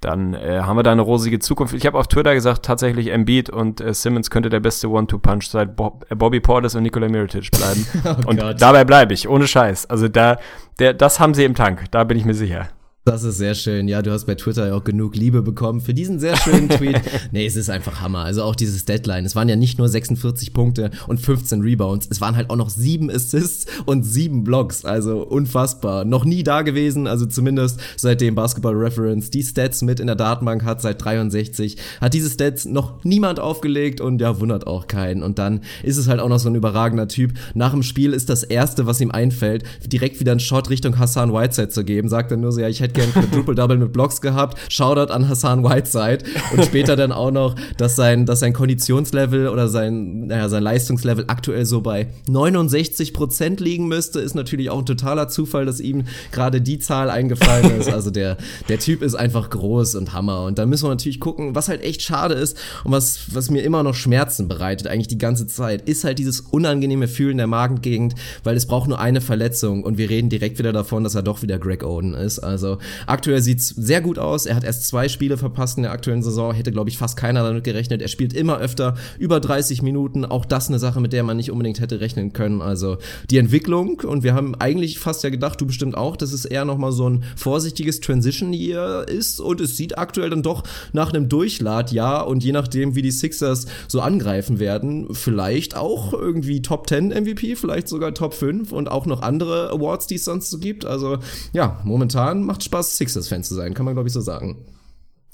[SPEAKER 5] dann äh, haben wir da eine rosige Zukunft. Ich habe auf Twitter gesagt, tatsächlich Embiid und äh, Simmons könnte der beste One-Two-Punch seit Bob, äh, Bobby Portis und Nikola Mirotic bleiben. *laughs* oh und Gott. dabei bleibe ich, ohne Scheiß. Also da, der, das haben sie im Tank, da bin ich mir sicher.
[SPEAKER 4] Das ist sehr schön. Ja, du hast bei Twitter ja auch genug Liebe bekommen für diesen sehr schönen *laughs* Tweet. nee, es ist einfach Hammer. Also auch dieses Deadline. Es waren ja nicht nur 46 Punkte und 15 Rebounds. Es waren halt auch noch sieben Assists und sieben Blocks. Also unfassbar. Noch nie da gewesen. Also zumindest seitdem Basketball Reference die Stats mit in der Datenbank hat seit 63. Hat diese Stats noch niemand aufgelegt und ja, wundert auch keinen. Und dann ist es halt auch noch so ein überragender Typ. Nach dem Spiel ist das erste, was ihm einfällt, direkt wieder einen Shot Richtung Hassan Whiteside zu geben. Sagt er nur so, ja, ich hätte hätte gern Quadruple-Double mit Blocks gehabt. Shoutout an Hassan Whiteside. Und später dann auch noch, dass sein, dass sein Konditionslevel oder sein, naja, sein Leistungslevel aktuell so bei 69 Prozent liegen müsste, ist natürlich auch ein totaler Zufall, dass ihm gerade die Zahl eingefallen ist. *laughs* Also der, der Typ ist einfach groß und Hammer. Und da müssen wir natürlich gucken, was halt echt schade ist und was, was mir immer noch Schmerzen bereitet, eigentlich die ganze Zeit, ist halt dieses unangenehme Fühlen der Magengegend, weil es braucht nur eine Verletzung und wir reden direkt wieder davon, dass er doch wieder Greg Oden ist. Also Aktuell sieht's sehr gut aus. Er hat erst zwei Spiele verpasst in der aktuellen Saison. Hätte, glaube ich, fast keiner damit gerechnet. Er spielt immer öfter, über 30 Minuten. Auch das eine Sache, mit der man nicht unbedingt hätte rechnen können. Also die Entwicklung. Und wir haben eigentlich fast ja gedacht, du bestimmt auch, dass es eher nochmal so ein vorsichtiges Transition Year ist. Und es sieht aktuell dann doch nach einem Durchladjahr. Und je nachdem, wie die Sixers so angreifen werden, vielleicht auch irgendwie Top 10 MVP, vielleicht sogar Top 5 und auch noch andere Awards, die es sonst so gibt. Also ja, momentan macht Spaß Sixers-Fan zu sein, kann man glaube ich so sagen.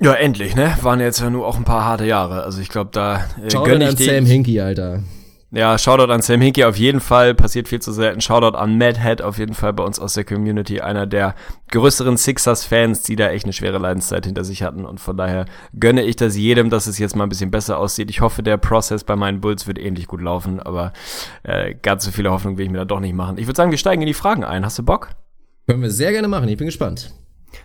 [SPEAKER 5] Ja, endlich, ne? Waren jetzt ja nur auch ein paar harte Jahre. Also ich glaube, da
[SPEAKER 4] äh, Shoutout an Sam Hinkie, Alter.
[SPEAKER 5] Ja, Shoutout an Sam Hinkie auf jeden Fall, passiert viel zu selten. Shoutout an Mad Head auf jeden Fall bei uns aus der Community, einer der größeren Sixers-Fans, die da echt eine schwere Leidenszeit hinter sich hatten. Und von daher gönne ich das jedem, dass es jetzt mal ein bisschen besser aussieht. Ich hoffe, der Prozess bei meinen Bulls wird ähnlich gut laufen, aber äh, ganz so viele Hoffnung will ich mir da doch nicht machen. Ich würde sagen, wir steigen in die Fragen ein. Hast du Bock?
[SPEAKER 4] Können wir sehr gerne machen, ich bin gespannt.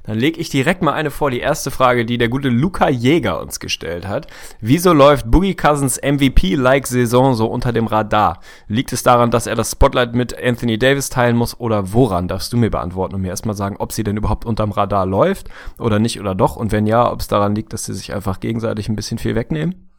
[SPEAKER 5] Dann lege ich direkt mal eine vor, die erste Frage, die der gute Luca Jäger uns gestellt hat. Wieso läuft Boogie Cousins MVP-like Saison so unter dem Radar? Liegt es daran, dass er das Spotlight mit Anthony Davis teilen muss oder woran? Darfst du mir beantworten und mir erstmal sagen, ob sie denn überhaupt unterm Radar läuft oder nicht oder doch? Und wenn ja, ob es daran liegt, dass sie sich einfach gegenseitig ein bisschen viel wegnehmen?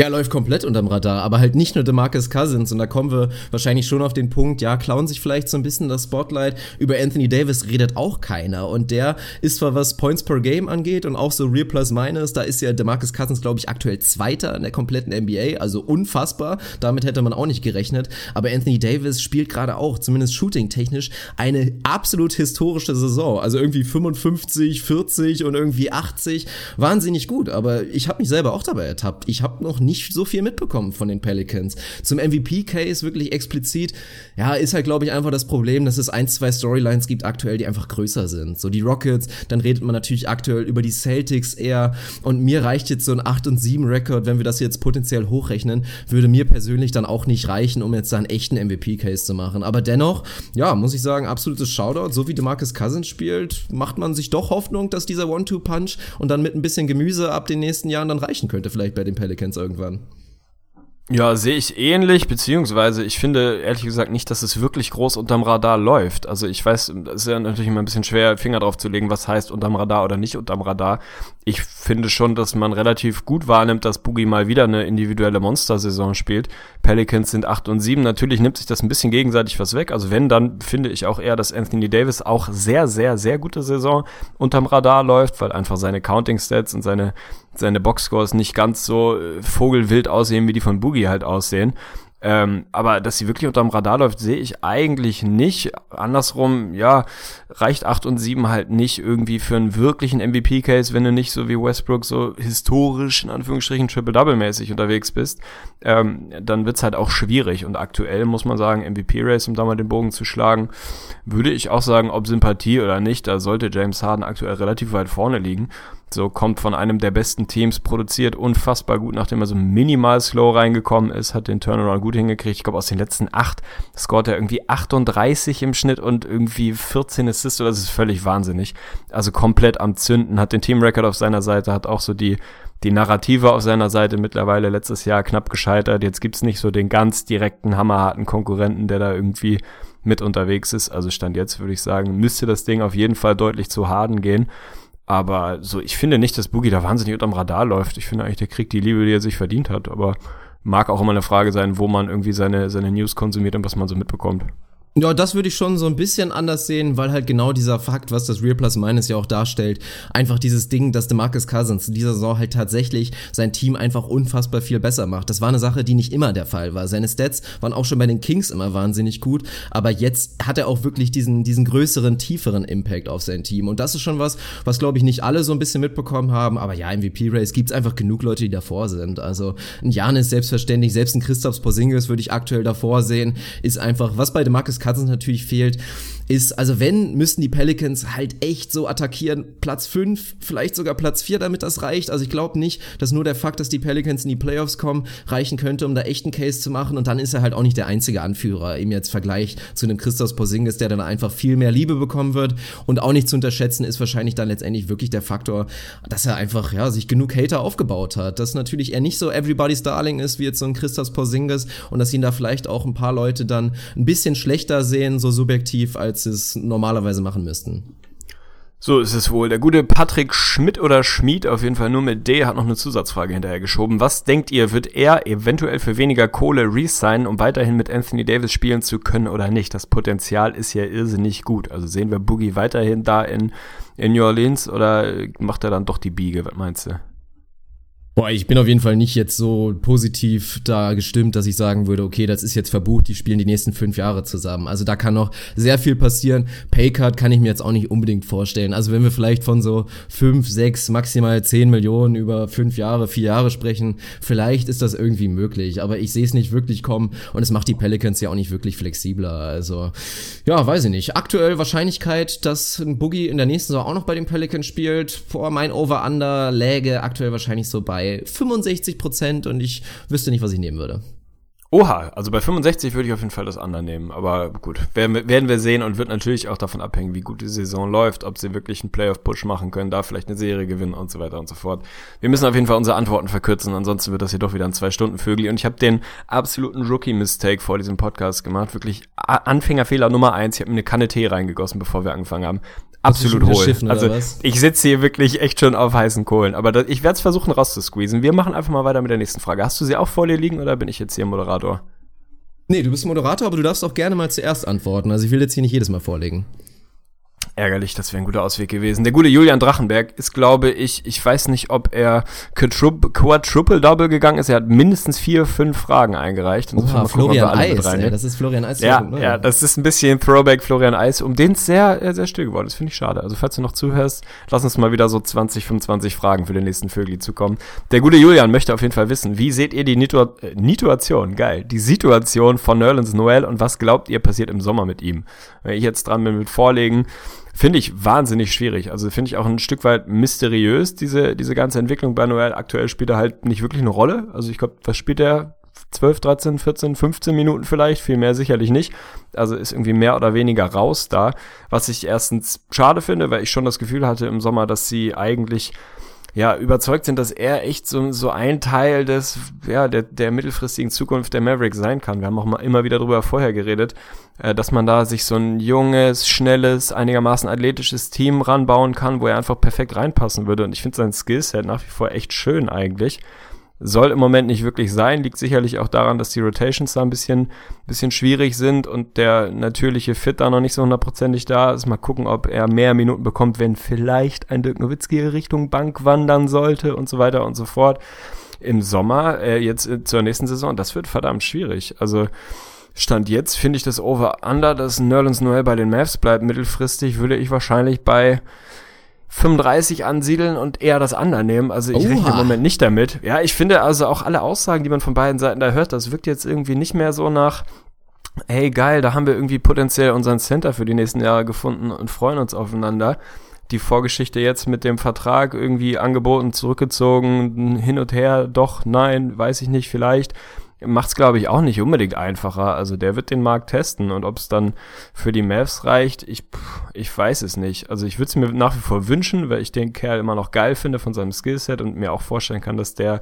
[SPEAKER 4] Ja, läuft komplett unterm Radar, aber halt nicht nur DeMarcus Cousins. Und da kommen wir wahrscheinlich schon auf den Punkt, ja, klauen sich vielleicht so ein bisschen das Spotlight. Über Anthony Davis redet auch keiner. Und der ist zwar was Points per Game angeht und auch so Real Plus Minus, da ist ja DeMarcus Cousins, glaube ich, aktuell Zweiter in der kompletten NBA, also unfassbar, damit hätte man auch nicht gerechnet, aber Anthony Davis spielt gerade auch, zumindest shooting-technisch, eine absolut historische Saison, also irgendwie 55, 40 und irgendwie 80, wahnsinnig gut, aber ich habe mich selber auch dabei ertappt. Ich habe noch nicht so viel mitbekommen von den Pelicans. Zum MVP-Case wirklich explizit, ja, ist halt, glaube ich, einfach das Problem, dass es ein, zwei Storylines gibt aktuell, die einfach größer sind. So die Rockets, dann redet man natürlich aktuell über die Celtics eher und mir reicht jetzt so ein 8 und 7 Rekord, wenn wir das jetzt potenziell hochrechnen, würde mir persönlich dann auch nicht reichen, um jetzt da einen echten MVP-Case zu machen. Aber dennoch, ja, muss ich sagen, absolutes Shoutout. So wie DeMarcus Cousins spielt, macht man sich doch Hoffnung, dass dieser One-Two-Punch und dann mit ein bisschen Gemüse ab den nächsten Jahren dann reichen könnte, vielleicht bei den Pelicans irgendwie irgendwann.
[SPEAKER 5] Ja, sehe ich ähnlich, beziehungsweise ich finde ehrlich gesagt nicht, dass es wirklich groß unterm Radar läuft. Also ich weiß, es ist ja natürlich immer ein bisschen schwer, Finger drauf zu legen, was heißt unterm Radar oder nicht unterm Radar. Ich finde schon, dass man relativ gut wahrnimmt, dass Boogie mal wieder eine individuelle Monster-Saison spielt. Pelicans sind 8 und 7. Natürlich nimmt sich das ein bisschen gegenseitig was weg. Also wenn, dann finde ich auch eher, dass Anthony Davis auch sehr, sehr, sehr gute Saison unterm Radar läuft, weil einfach seine Counting-Stats und seine seine Boxscores nicht ganz so äh, vogelwild aussehen, wie die von Boogie halt aussehen. Ähm, aber dass sie wirklich unterm Radar läuft, sehe ich eigentlich nicht. Andersrum, ja, reicht 8 und 7 halt nicht irgendwie für einen wirklichen MVP-Case, wenn du nicht so wie Westbrook so historisch in Anführungsstrichen Triple-Double-mäßig unterwegs bist. Ähm, dann wird's halt auch schwierig. Und aktuell muss man sagen, MVP-Race, um da mal den Bogen zu schlagen, würde ich auch sagen, ob Sympathie oder nicht, da sollte James Harden aktuell relativ weit vorne liegen. So kommt von einem der besten Teams, produziert unfassbar gut, nachdem er so minimal slow reingekommen ist, hat den Turnaround gut hingekriegt. Ich glaube, aus den letzten acht scoret er irgendwie 38 im Schnitt und irgendwie 14 Assists. Das ist völlig wahnsinnig. Also komplett am Zünden, hat den Teamrecord auf seiner Seite, hat auch so die, die Narrative auf seiner Seite mittlerweile letztes Jahr knapp gescheitert. Jetzt gibt's nicht so den ganz direkten, hammerharten Konkurrenten, der da irgendwie mit unterwegs ist. Also Stand jetzt würde ich sagen, müsste das Ding auf jeden Fall deutlich zu Harden gehen. Aber so, ich finde nicht, dass Boogie da wahnsinnig unterm Radar läuft. Ich finde eigentlich, der kriegt die Liebe, die er sich verdient hat. Aber mag auch immer eine Frage sein, wo man irgendwie seine, seine News konsumiert und was man so mitbekommt.
[SPEAKER 4] Ja, das würde ich schon so ein bisschen anders sehen, weil halt genau dieser Fakt, was das Real Plus Minus ja auch darstellt, einfach dieses Ding, dass DeMarcus Cousins in dieser Saison halt tatsächlich sein Team einfach unfassbar viel besser macht. Das war eine Sache, die nicht immer der Fall war. Seine Stats waren auch schon bei den Kings immer wahnsinnig gut, aber jetzt hat er auch wirklich diesen, diesen größeren, tieferen Impact auf sein Team. Und das ist schon was, was glaube ich nicht alle so ein bisschen mitbekommen haben, aber ja, MVP-Race gibt's einfach genug Leute, die davor sind. Also ein Jan ist selbstverständlich, selbst ein Christoph Porzingis würde ich aktuell davor sehen, ist einfach, was bei DeMarcus Cousins natürlich fehlt, ist, also wenn, müssten die Pelicans halt echt so attackieren, Platz 5, vielleicht sogar Platz 4, damit das reicht. Also ich glaube nicht, dass nur der Fakt, dass die Pelicans in die Playoffs kommen, reichen könnte, um da echt einen Case zu machen. Und dann ist er halt auch nicht der einzige Anführer, im jetzt Vergleich zu einem Christos Porzingis, der dann einfach viel mehr Liebe bekommen wird. Und auch nicht zu unterschätzen ist wahrscheinlich dann letztendlich wirklich der Faktor, dass er einfach, ja, sich genug Hater aufgebaut hat. Dass natürlich er nicht so everybody's darling ist, wie jetzt so ein Christos Porzingis und dass ihn da vielleicht auch ein paar Leute dann ein bisschen schlechter sehen, so subjektiv, als sie es normalerweise machen müssten.
[SPEAKER 5] So ist es wohl. Der gute Patrick Schmidt oder Schmied, auf jeden Fall nur mit D, hat noch eine Zusatzfrage hinterher geschoben. Was denkt ihr, wird er eventuell für weniger Kohle resignen, um weiterhin mit Anthony Davis spielen zu können oder nicht? Das Potenzial ist ja irrsinnig gut. Also sehen wir Boogie weiterhin da in, in New Orleans oder macht er dann doch die Biege? Was meinst du?
[SPEAKER 4] Boah, ich bin auf jeden Fall nicht jetzt so positiv da gestimmt, dass ich sagen würde, okay, das ist jetzt verbucht, die spielen die nächsten fünf Jahre zusammen. Also da kann noch sehr viel passieren. Paycard kann ich mir jetzt auch nicht unbedingt vorstellen. Also wenn wir vielleicht von so fünf, sechs, maximal zehn Millionen über fünf Jahre, vier Jahre sprechen, vielleicht ist das irgendwie möglich. Aber ich sehe es nicht wirklich kommen und es macht die Pelicans ja auch nicht wirklich flexibler. Also ja, weiß ich nicht. Aktuell Wahrscheinlichkeit, dass ein Boogie in der nächsten Saison auch noch bei den Pelicans spielt. Boah, mein Over-Under läge aktuell wahrscheinlich so bei bei 65 Prozent und ich wüsste nicht, was ich nehmen würde.
[SPEAKER 5] Oha, also bei 65 würde ich auf jeden Fall das andere nehmen. Aber gut, werden, wir sehen und wird natürlich auch davon abhängen, wie gut die Saison läuft, ob sie wirklich einen Playoff-Push machen können, da vielleicht eine Serie gewinnen und so weiter und so fort. Wir müssen auf jeden Fall unsere Antworten verkürzen, ansonsten wird das hier doch wieder ein Zwei-Stunden-Vögel. Und ich habe den absoluten Rookie-Mistake vor diesem Podcast gemacht. Wirklich Anfängerfehler Nummer eins. Ich habe mir eine Kanne Tee reingegossen, bevor wir angefangen haben absolut hohl. Also ich sitze hier wirklich echt schon auf heißen Kohlen. Aber das, ich werde es versuchen rauszusqueezen. Wir machen einfach mal weiter mit der nächsten Frage. Hast du sie auch vor dir liegen oder bin ich jetzt hier Moderator?
[SPEAKER 4] Nee, du bist Moderator, aber du darfst auch gerne mal zuerst antworten. Also ich will jetzt hier nicht jedes Mal vorlegen.
[SPEAKER 5] Ärgerlich, das wäre ein guter Ausweg gewesen. Der gute Julian Drachenberg ist, glaube ich, ich weiß nicht, ob er Quadruple-Double gegangen ist. Er hat mindestens vier, fünf Fragen eingereicht.
[SPEAKER 4] Oha, Florian Eis, ey, das ist Florian Eis.
[SPEAKER 5] Ja, ja, das ist ein bisschen Throwback Florian Eis, um den es sehr, äh, sehr still geworden ist. Finde ich schade. Also falls du noch zuhörst, lass uns mal wieder so 20, 25 Fragen für den nächsten Vögel zukommen. Der gute Julian möchte auf jeden Fall wissen, wie seht ihr die Nitu äh, Situation, geil, die Situation von Nerlens Noel und was glaubt ihr passiert im Sommer mit ihm? Wenn ich jetzt dran bin mit Vorlegen, Finde ich wahnsinnig schwierig. Also finde ich auch ein Stück weit mysteriös, diese, diese ganze Entwicklung bei Noel. Aktuell spielt er halt nicht wirklich eine Rolle. Also ich glaube, was spielt er? 12, 13, 14, 15 Minuten vielleicht, viel mehr sicherlich nicht. Also ist irgendwie mehr oder weniger raus da. Was ich erstens schade finde, weil ich schon das Gefühl hatte im Sommer, dass sie eigentlich ja, überzeugt sind, dass er echt so, so ein Teil des, ja, der, der mittelfristigen Zukunft der Mavericks sein kann. Wir haben auch mal immer wieder darüber vorher geredet, äh, dass man da sich so ein junges, schnelles, einigermaßen athletisches Team ranbauen kann, wo er einfach perfekt reinpassen würde. Und ich finde sein Skillset nach wie vor echt schön eigentlich. Soll im Moment nicht wirklich sein. Liegt sicherlich auch daran, dass die Rotations da ein bisschen, bisschen schwierig sind und der natürliche Fit da noch nicht so hundertprozentig da ist. Mal gucken, ob er mehr Minuten bekommt, wenn vielleicht ein Dirk Nowitzki Richtung Bank wandern sollte und so weiter und so fort. Im Sommer, äh, jetzt äh, zur nächsten Saison, das wird verdammt schwierig. Also, Stand jetzt finde ich das Over-Under, dass Nerlens Noel bei den Mavs bleibt. Mittelfristig würde ich wahrscheinlich bei 35 ansiedeln und eher das Under nehmen. Also ich
[SPEAKER 4] Oha.
[SPEAKER 5] rechne im Moment nicht damit. Ja, ich finde also auch alle Aussagen, die man von beiden Seiten da hört, das wirkt jetzt irgendwie nicht mehr so nach, hey geil, da haben wir irgendwie potenziell unseren Center für die nächsten Jahre gefunden und freuen uns aufeinander. Die Vorgeschichte jetzt mit dem Vertrag irgendwie angeboten, zurückgezogen, hin und her, doch, nein, weiß ich nicht, vielleicht macht es, glaube ich, auch nicht unbedingt einfacher. Also der wird den Markt testen und ob es dann für die Mavs reicht, ich, ich weiß es nicht. Also ich würde es mir nach wie vor wünschen, weil ich den Kerl immer noch geil finde von seinem Skillset und mir auch vorstellen kann, dass der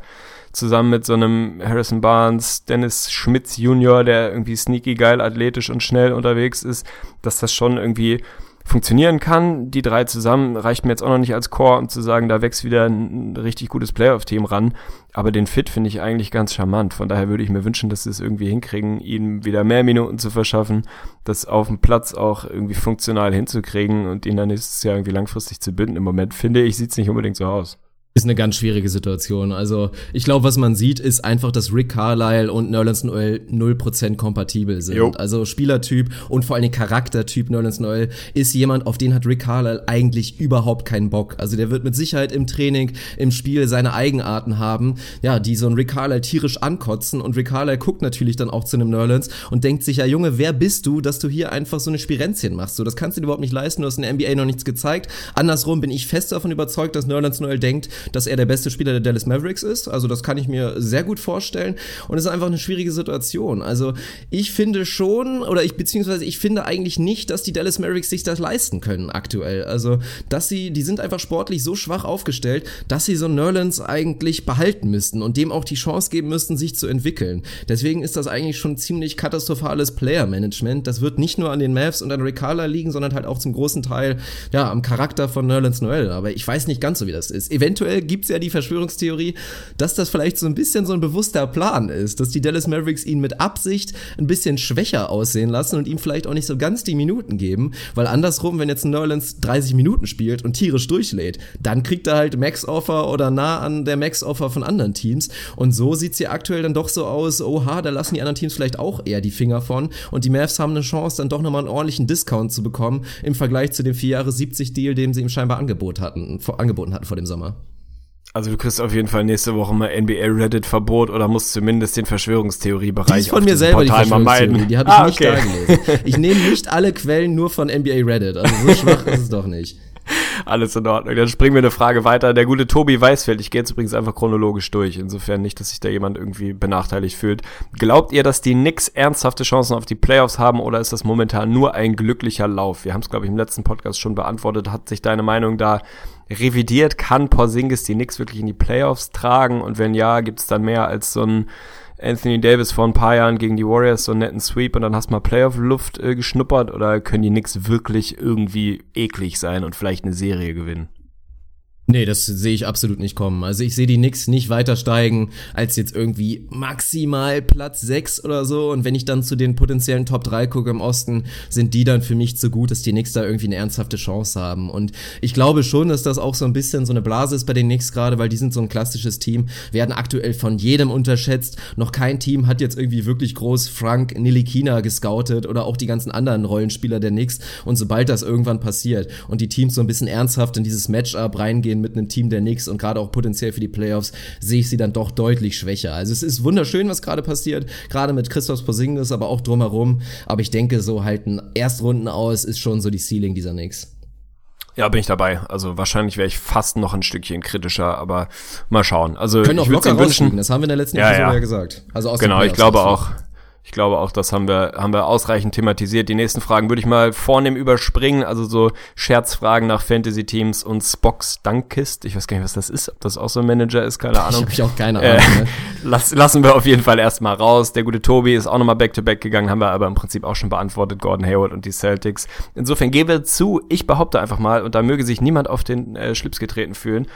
[SPEAKER 5] zusammen mit so einem Harrison Barnes, Dennis Schmitz Junior, der irgendwie sneaky geil, athletisch und schnell unterwegs ist, dass das schon irgendwie funktionieren kann. Die drei zusammen reicht mir jetzt auch noch nicht als Core, um zu sagen, da wächst wieder ein richtig gutes Playoff-Team ran. Aber den Fit finde ich eigentlich ganz charmant. Von daher würde ich mir wünschen, dass sie es irgendwie hinkriegen, ihm wieder mehr Minuten zu verschaffen, das auf dem Platz auch irgendwie funktional hinzukriegen und ihn dann nächstes Jahr irgendwie langfristig zu binden. Im Moment finde ich, sieht es nicht unbedingt so aus.
[SPEAKER 4] Ist eine ganz schwierige Situation. Also, ich glaube, was man sieht, ist einfach, dass Rick Carlisle und Nerlens Noel 0% kompatibel sind.
[SPEAKER 5] Jo.
[SPEAKER 4] Also, Spielertyp und vor allen Dingen Charaktertyp Nerlens Noel ist jemand, auf den hat Rick Carlisle eigentlich überhaupt keinen Bock. Also, der wird mit Sicherheit im Training, im Spiel seine Eigenarten haben, ja, die so einen Rick Carlisle tierisch ankotzen. Und Rick Carlisle guckt natürlich dann auch zu einem Nerlens und denkt sich, ja, Junge, wer bist du, dass du hier einfach so eine Spirenzchen machst? So, das kannst du dir überhaupt nicht leisten. Du hast in der NBA noch nichts gezeigt. Andersrum bin ich fest davon überzeugt, dass Nerlens Noel denkt, dass er der beste Spieler der Dallas Mavericks ist. Also das kann ich mir sehr gut vorstellen. Und es ist einfach eine schwierige Situation. Also ich finde schon, oder ich beziehungsweise ich finde eigentlich nicht, dass die Dallas Mavericks sich das leisten können aktuell. Also dass sie, die sind einfach sportlich so schwach aufgestellt, dass sie so Nerlens eigentlich behalten müssten und dem auch die Chance geben müssten, sich zu entwickeln. Deswegen ist das eigentlich schon ziemlich katastrophales Player-Management. Das wird nicht nur an den Mavs und an Rick liegen, sondern halt auch zum großen Teil ja am Charakter von Nerlens Noel. Aber ich weiß nicht ganz so, wie das ist. Eventuell gibt's ja die Verschwörungstheorie, dass das vielleicht so ein bisschen so ein bewusster Plan ist, dass die Dallas Mavericks ihn mit Absicht ein bisschen schwächer aussehen lassen und ihm vielleicht auch nicht so ganz die Minuten geben, weil andersrum, wenn jetzt ein Nerlens 30 Minuten spielt und tierisch durchlädt, dann kriegt er halt Max-Offer oder nah an der Max-Offer von anderen Teams. Und so sieht's hier aktuell dann doch so aus, oha, da lassen die anderen Teams vielleicht auch eher die Finger von. Und die Mavs haben eine Chance, dann doch nochmal einen ordentlichen Discount zu bekommen im Vergleich zu dem 4 Jahre 70 Deal, den sie ihm scheinbar Angebot hatten, vor, angeboten hatten vor dem Sommer.
[SPEAKER 5] Also du kriegst auf jeden Fall nächste Woche mal NBA Reddit Verbot oder musst zumindest den Verschwörungstheoriebereich
[SPEAKER 4] Die ist von
[SPEAKER 5] auf
[SPEAKER 4] mir selber die
[SPEAKER 5] Portal mal
[SPEAKER 4] Verschwörungstheorie,
[SPEAKER 5] meiden.
[SPEAKER 4] die habe ich
[SPEAKER 5] Ah,
[SPEAKER 4] nicht
[SPEAKER 5] okay.
[SPEAKER 4] da gelesen. Ich nehme nicht alle Quellen nur von NBA Reddit, also so schwach ist es doch nicht. *laughs*
[SPEAKER 5] Alles in Ordnung. Dann springen wir eine Frage weiter. Der gute Tobi Weißfeld, ich gehe jetzt übrigens einfach chronologisch durch, insofern nicht, dass sich da jemand irgendwie benachteiligt fühlt. Glaubt ihr, dass die Knicks ernsthafte Chancen auf die Playoffs haben oder ist das momentan nur ein glücklicher Lauf? Wir haben es, glaube ich, im letzten Podcast schon beantwortet. Hat sich deine Meinung da revidiert? Kann Porzingis die Knicks wirklich in die Playoffs tragen? Und wenn ja, gibt es dann mehr als so ein Anthony Davis vor ein paar Jahren gegen die Warriors so einen netten Sweep und dann hast du mal Playoff-Luft äh, geschnuppert oder können die Knicks wirklich irgendwie eklig sein und vielleicht eine Serie gewinnen?
[SPEAKER 4] Nee, das sehe ich absolut nicht kommen. Also ich sehe die Knicks nicht weiter steigen als jetzt irgendwie maximal Platz 6 oder so. Und wenn ich dann zu den potenziellen Top 3 gucke im Osten, sind die dann für mich zu gut, dass die Knicks da irgendwie eine ernsthafte Chance haben. Und ich glaube schon, dass das auch so ein bisschen so eine Blase ist bei den Knicks gerade, weil die sind so ein klassisches Team, werden aktuell von jedem unterschätzt. Noch kein Team hat jetzt irgendwie wirklich groß Frank Nilikina gescoutet oder auch die ganzen anderen Rollenspieler der Knicks. Und sobald das irgendwann passiert und die Teams so ein bisschen ernsthaft in dieses Matchup reingehen mit einem Team der Knicks und gerade auch potenziell für die Playoffs, sehe ich sie dann doch deutlich schwächer. Also es ist wunderschön, was gerade passiert, gerade mit Christoph Porzingis, aber auch drumherum. Aber ich denke, so halt ein Erstrunden aus ist schon so die Ceiling dieser Knicks.
[SPEAKER 5] Ja, bin ich dabei. Also wahrscheinlich wäre ich fast noch ein Stückchen kritischer, aber mal schauen. Also
[SPEAKER 4] Können auch
[SPEAKER 5] ich würd's
[SPEAKER 4] locker
[SPEAKER 5] wünschen.
[SPEAKER 4] das haben wir in der letzten
[SPEAKER 5] Ja,
[SPEAKER 4] Episode ja,
[SPEAKER 5] ja.
[SPEAKER 4] gesagt. Also aus
[SPEAKER 5] Genau, ich glaube auch. Ich glaube auch, das haben wir, haben wir ausreichend thematisiert. Die nächsten Fragen würde ich mal vornehm überspringen. Also so Scherzfragen nach Fantasy-Teams und Spocks Dankist. Ich weiß gar nicht, was das ist. Ob das auch so ein Manager ist, keine
[SPEAKER 4] Ich
[SPEAKER 5] Ahnung.
[SPEAKER 4] habe ich auch keine *laughs*
[SPEAKER 5] Äh,
[SPEAKER 4] Ahnung. ne?
[SPEAKER 5] Lass, lassen wir auf jeden Fall erstmal raus. Der gute Tobi ist auch nochmal back-to-back gegangen, haben wir aber im Prinzip auch schon beantwortet. Gordon Hayward und die Celtics. Insofern gehen wir zu, ich behaupte einfach mal, und da möge sich niemand auf den äh, Schlips getreten fühlen,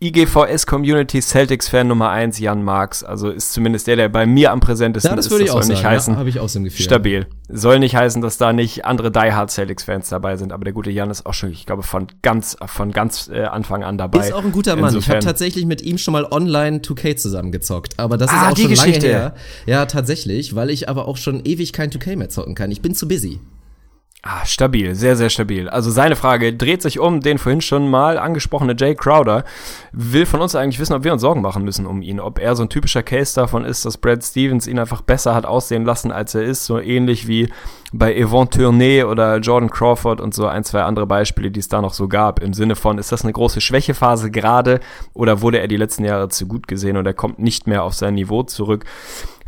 [SPEAKER 5] IGVS Community Celtics Fan Nummer 1, Jan Marx. Also ist zumindest der, der bei mir am präsentesten
[SPEAKER 4] Ja, das
[SPEAKER 5] ist.
[SPEAKER 4] würde ich auch
[SPEAKER 5] soll nicht
[SPEAKER 4] sagen.
[SPEAKER 5] heißen.
[SPEAKER 4] Ja, habe ich auch so im Gefühl.
[SPEAKER 5] Stabil. Soll nicht heißen, dass da nicht andere Die Hard Celtics Fans dabei sind, aber der gute Jan ist auch schon, ich glaube, von ganz, von ganz äh, Anfang an dabei.
[SPEAKER 4] Ist auch ein guter Mann. Ich habe tatsächlich mit ihm schon mal online 2K zusammengezockt. Aber das ist
[SPEAKER 5] Ah,
[SPEAKER 4] auch
[SPEAKER 5] die
[SPEAKER 4] schon
[SPEAKER 5] Geschichte.
[SPEAKER 4] lange her. Ja, tatsächlich, weil ich aber auch schon ewig kein 2K mehr zocken kann. Ich bin zu busy.
[SPEAKER 5] Ah, stabil, sehr, sehr stabil. Also seine Frage dreht sich um den vorhin schon mal angesprochene Jay Crowder. Will von uns eigentlich wissen, ob wir uns Sorgen machen müssen um ihn. Ob er so ein typischer Case davon ist, dass Brad Stevens ihn einfach besser hat aussehen lassen, als er ist. So ähnlich wie bei Yvonne Tournay oder Jordan Crawford und so ein, zwei andere Beispiele, die es da noch so gab. Im Sinne von, ist das eine große Schwächephase gerade oder wurde er die letzten Jahre zu gut gesehen und er kommt nicht mehr auf sein Niveau zurück?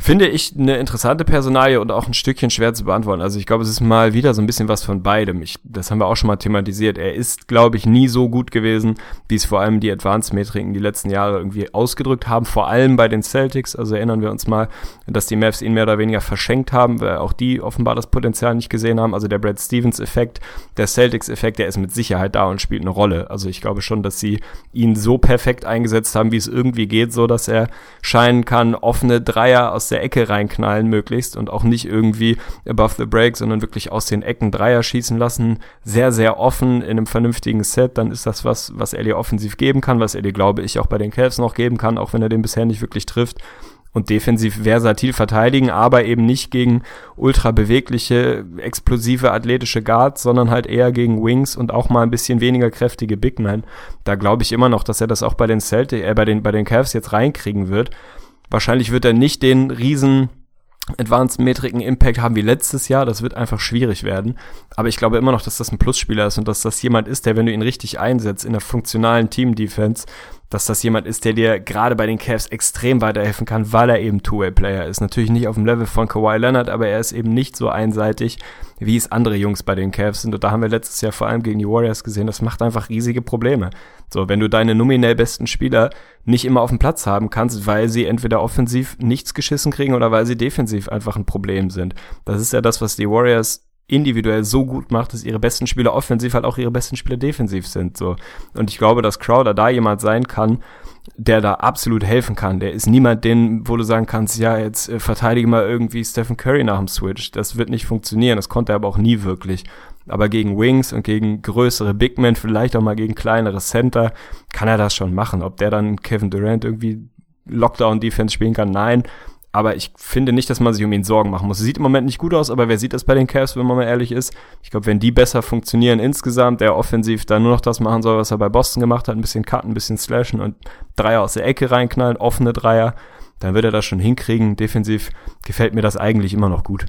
[SPEAKER 5] Finde ich eine interessante Personalie und auch ein Stückchen schwer zu beantworten. Also ich glaube, es ist mal wieder so ein bisschen was von beidem. Ich, das haben wir auch schon mal thematisiert. Er ist, glaube ich, nie so gut gewesen, wie es vor allem die Advanced-Metriken die letzten Jahre irgendwie ausgedrückt haben. Vor allem bei den Celtics. Also erinnern wir uns mal, dass die Mavs ihn mehr oder weniger verschenkt haben, weil auch die offenbar das Potenzial nicht gesehen haben. Also der Brad Stevens-Effekt, der Celtics-Effekt, der ist mit Sicherheit da und spielt eine Rolle. Also ich glaube schon, dass sie ihn so perfekt eingesetzt haben, wie es irgendwie geht, so dass er scheinen kann, offene Dreier aus der Ecke reinknallen möglichst und auch nicht irgendwie above the break, sondern wirklich aus den Ecken Dreier schießen lassen. Sehr, sehr offen in einem vernünftigen Set. Dann ist das was, was er dir offensiv geben kann, was er dir, glaube ich, auch bei den Cavs noch geben kann, auch wenn er den bisher nicht wirklich trifft und defensiv versatil verteidigen, aber eben nicht gegen ultra bewegliche, explosive, athletische Guards, sondern halt eher gegen Wings und auch mal ein bisschen weniger kräftige Big Men. Da glaube ich immer noch, dass er das auch bei den Celtics, äh, bei den, bei den Cavs jetzt reinkriegen wird. Wahrscheinlich wird er nicht den riesen Advanced Metriken Impact haben wie letztes Jahr. Das wird einfach schwierig werden. Aber ich glaube immer noch, dass das ein Plusspieler ist und dass das jemand ist, der, wenn du ihn richtig einsetzt in der funktionalen Team-Defense, dass das jemand ist, der dir gerade bei den Cavs extrem weiterhelfen kann, weil er eben Two-Way-Player ist. Natürlich nicht auf dem Level von Kawhi Leonard, aber er ist eben nicht so einseitig, wie es andere Jungs bei den Cavs sind. Und da haben wir letztes Jahr vor allem gegen die Warriors gesehen, das macht einfach riesige Probleme. So, wenn du deine nominell besten Spieler nicht immer auf dem Platz haben kannst, weil sie entweder offensiv nichts geschissen kriegen oder weil sie defensiv einfach ein Problem sind. Das ist ja das, was die Warriors individuell so gut macht, dass ihre besten Spieler offensiv halt auch ihre besten Spieler defensiv sind. So. Und ich glaube, dass Crowder da jemand sein kann, der da absolut helfen kann. Der ist niemand, den, wo du sagen kannst, ja, jetzt äh, verteidige mal irgendwie Stephen Curry nach dem Switch. Das wird nicht funktionieren. Das konnte er aber auch nie wirklich. Aber gegen Wings und gegen größere Big Men, vielleicht auch mal gegen kleinere Center, kann er das schon machen. Ob der dann Kevin Durant irgendwie Lockdown-Defense spielen kann, nein. Aber ich finde nicht, dass man sich um ihn Sorgen machen muss. Sieht im Moment nicht gut aus, aber wer sieht das bei den Cavs, wenn man mal ehrlich ist? Ich glaube, wenn die besser funktionieren insgesamt, der offensiv dann nur noch das machen soll, was er bei Boston gemacht hat, ein bisschen cutten, ein bisschen slashen und Dreier aus der Ecke reinknallen, offene Dreier, dann wird er das schon hinkriegen. Defensiv gefällt mir das eigentlich immer noch gut.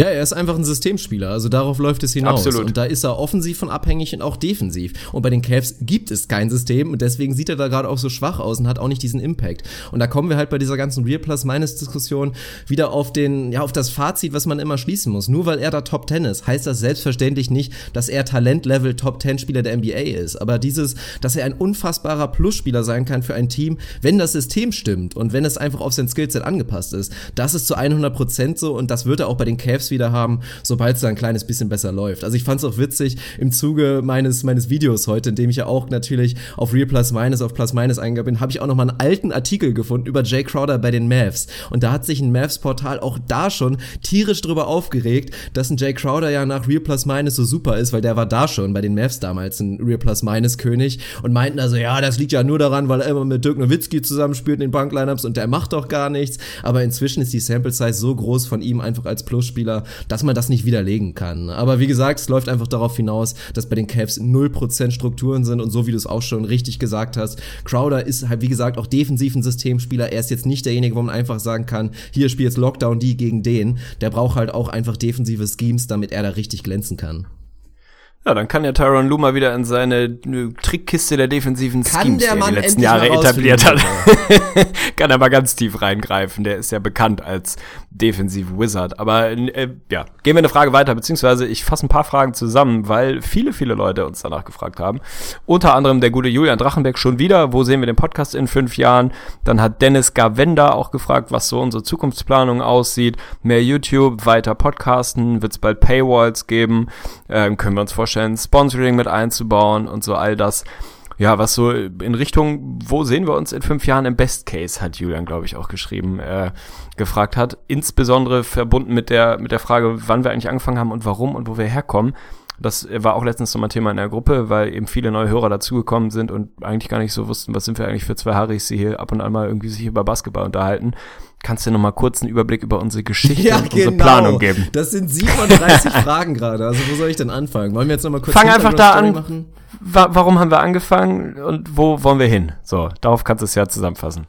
[SPEAKER 4] Ja, er ist einfach ein Systemspieler, also darauf läuft es hinaus.
[SPEAKER 5] Absolut.
[SPEAKER 4] Und da ist er offensiv von abhängig und auch defensiv. Und bei den Cavs gibt es kein System und deswegen sieht er da gerade auch so schwach aus und hat auch nicht diesen Impact. Und da kommen wir halt bei dieser ganzen Real Plus Minus Diskussion wieder auf den, ja, auf das Fazit, was man immer schließen muss. Nur weil er da Top 10 ist, heißt das selbstverständlich nicht, dass er Talentlevel Top 10 Spieler der NBA ist. Aber dieses, dass er ein unfassbarer Plusspieler sein kann für ein Team, wenn das System stimmt und wenn es einfach auf sein Skillset angepasst ist, das ist zu 100% so und das wird er auch bei den Cavs wieder haben, sobald es da ein kleines bisschen besser läuft. Also ich fand es auch witzig im Zuge meines, meines Videos heute, in dem ich ja auch natürlich auf Real Plus Minus, auf Plus Minus eingegangen bin, habe ich auch noch mal einen alten Artikel gefunden über Jay Crowder bei den Mavs. Und da hat sich ein Mavs-Portal auch da schon tierisch drüber aufgeregt, dass ein Jay Crowder ja nach Real Plus Minus so super ist, weil der war da schon bei den Mavs damals ein Real Plus Minus König und meinten also, ja, das liegt ja nur daran, weil er immer mit Dirk Nowitzki zusammenspielt in den Banklineups und der macht doch gar nichts. Aber inzwischen ist die Sample Size so groß von ihm einfach als Plusspieler, dass man das nicht widerlegen kann. Aber wie gesagt, es läuft einfach darauf hinaus, dass bei den Cavs 0% Strukturen sind und so wie du es auch schon richtig gesagt hast, Crowder ist halt wie gesagt auch defensiv Systemspieler. Er ist jetzt nicht derjenige, wo man einfach sagen kann, hier spielt jetzt Lockdown die gegen den. Der braucht halt auch einfach defensive Schemes, damit er da richtig glänzen kann.
[SPEAKER 5] Ja, dann kann ja Tyron Luma wieder in seine äh, Trickkiste der defensiven
[SPEAKER 4] Kann
[SPEAKER 5] Schemes,
[SPEAKER 4] der
[SPEAKER 5] die er
[SPEAKER 4] Mann
[SPEAKER 5] die letzten Jahre etabliert hat. *laughs* kann er mal ganz tief reingreifen. Der ist ja bekannt als Defensive Wizard. Aber äh, ja, gehen wir eine Frage weiter, beziehungsweise ich fasse ein paar Fragen zusammen, weil viele, viele Leute uns danach gefragt haben. Unter anderem der gute Julian Drachenberg schon wieder. Wo sehen wir den Podcast in fünf Jahren? Dann hat Dennis Gavenda auch gefragt, was so unsere Zukunftsplanung aussieht. Mehr YouTube, weiter Podcasten, wird es bald Paywalls geben? Ähm, können wir uns vorstellen, Sponsoring mit einzubauen und so all das. Ja, was so in Richtung, wo sehen wir uns in fünf Jahren im Best Case, hat Julian, glaube ich, auch geschrieben, äh, gefragt hat. Insbesondere verbunden mit der, mit der Frage, wann wir eigentlich angefangen haben und warum und wo wir herkommen. Das war auch letztens nochmal Thema in der Gruppe, weil eben viele neue Hörer dazugekommen sind und eigentlich gar nicht so wussten, was sind wir eigentlich für zwei Harrys, die hier ab und an mal irgendwie sich über Basketball unterhalten. Kannst du noch mal kurz einen Überblick über unsere Geschichte *laughs*
[SPEAKER 4] Ja,
[SPEAKER 5] und
[SPEAKER 4] genau.
[SPEAKER 5] unsere Planung geben?
[SPEAKER 4] Das sind 37 *laughs* Fragen gerade. Also wo soll ich denn anfangen? Wollen wir jetzt noch mal kurz
[SPEAKER 5] Fang einfach da an.
[SPEAKER 4] Machen?
[SPEAKER 5] Wa warum haben wir angefangen und wo wollen wir hin? So, darauf kannst du es ja zusammenfassen.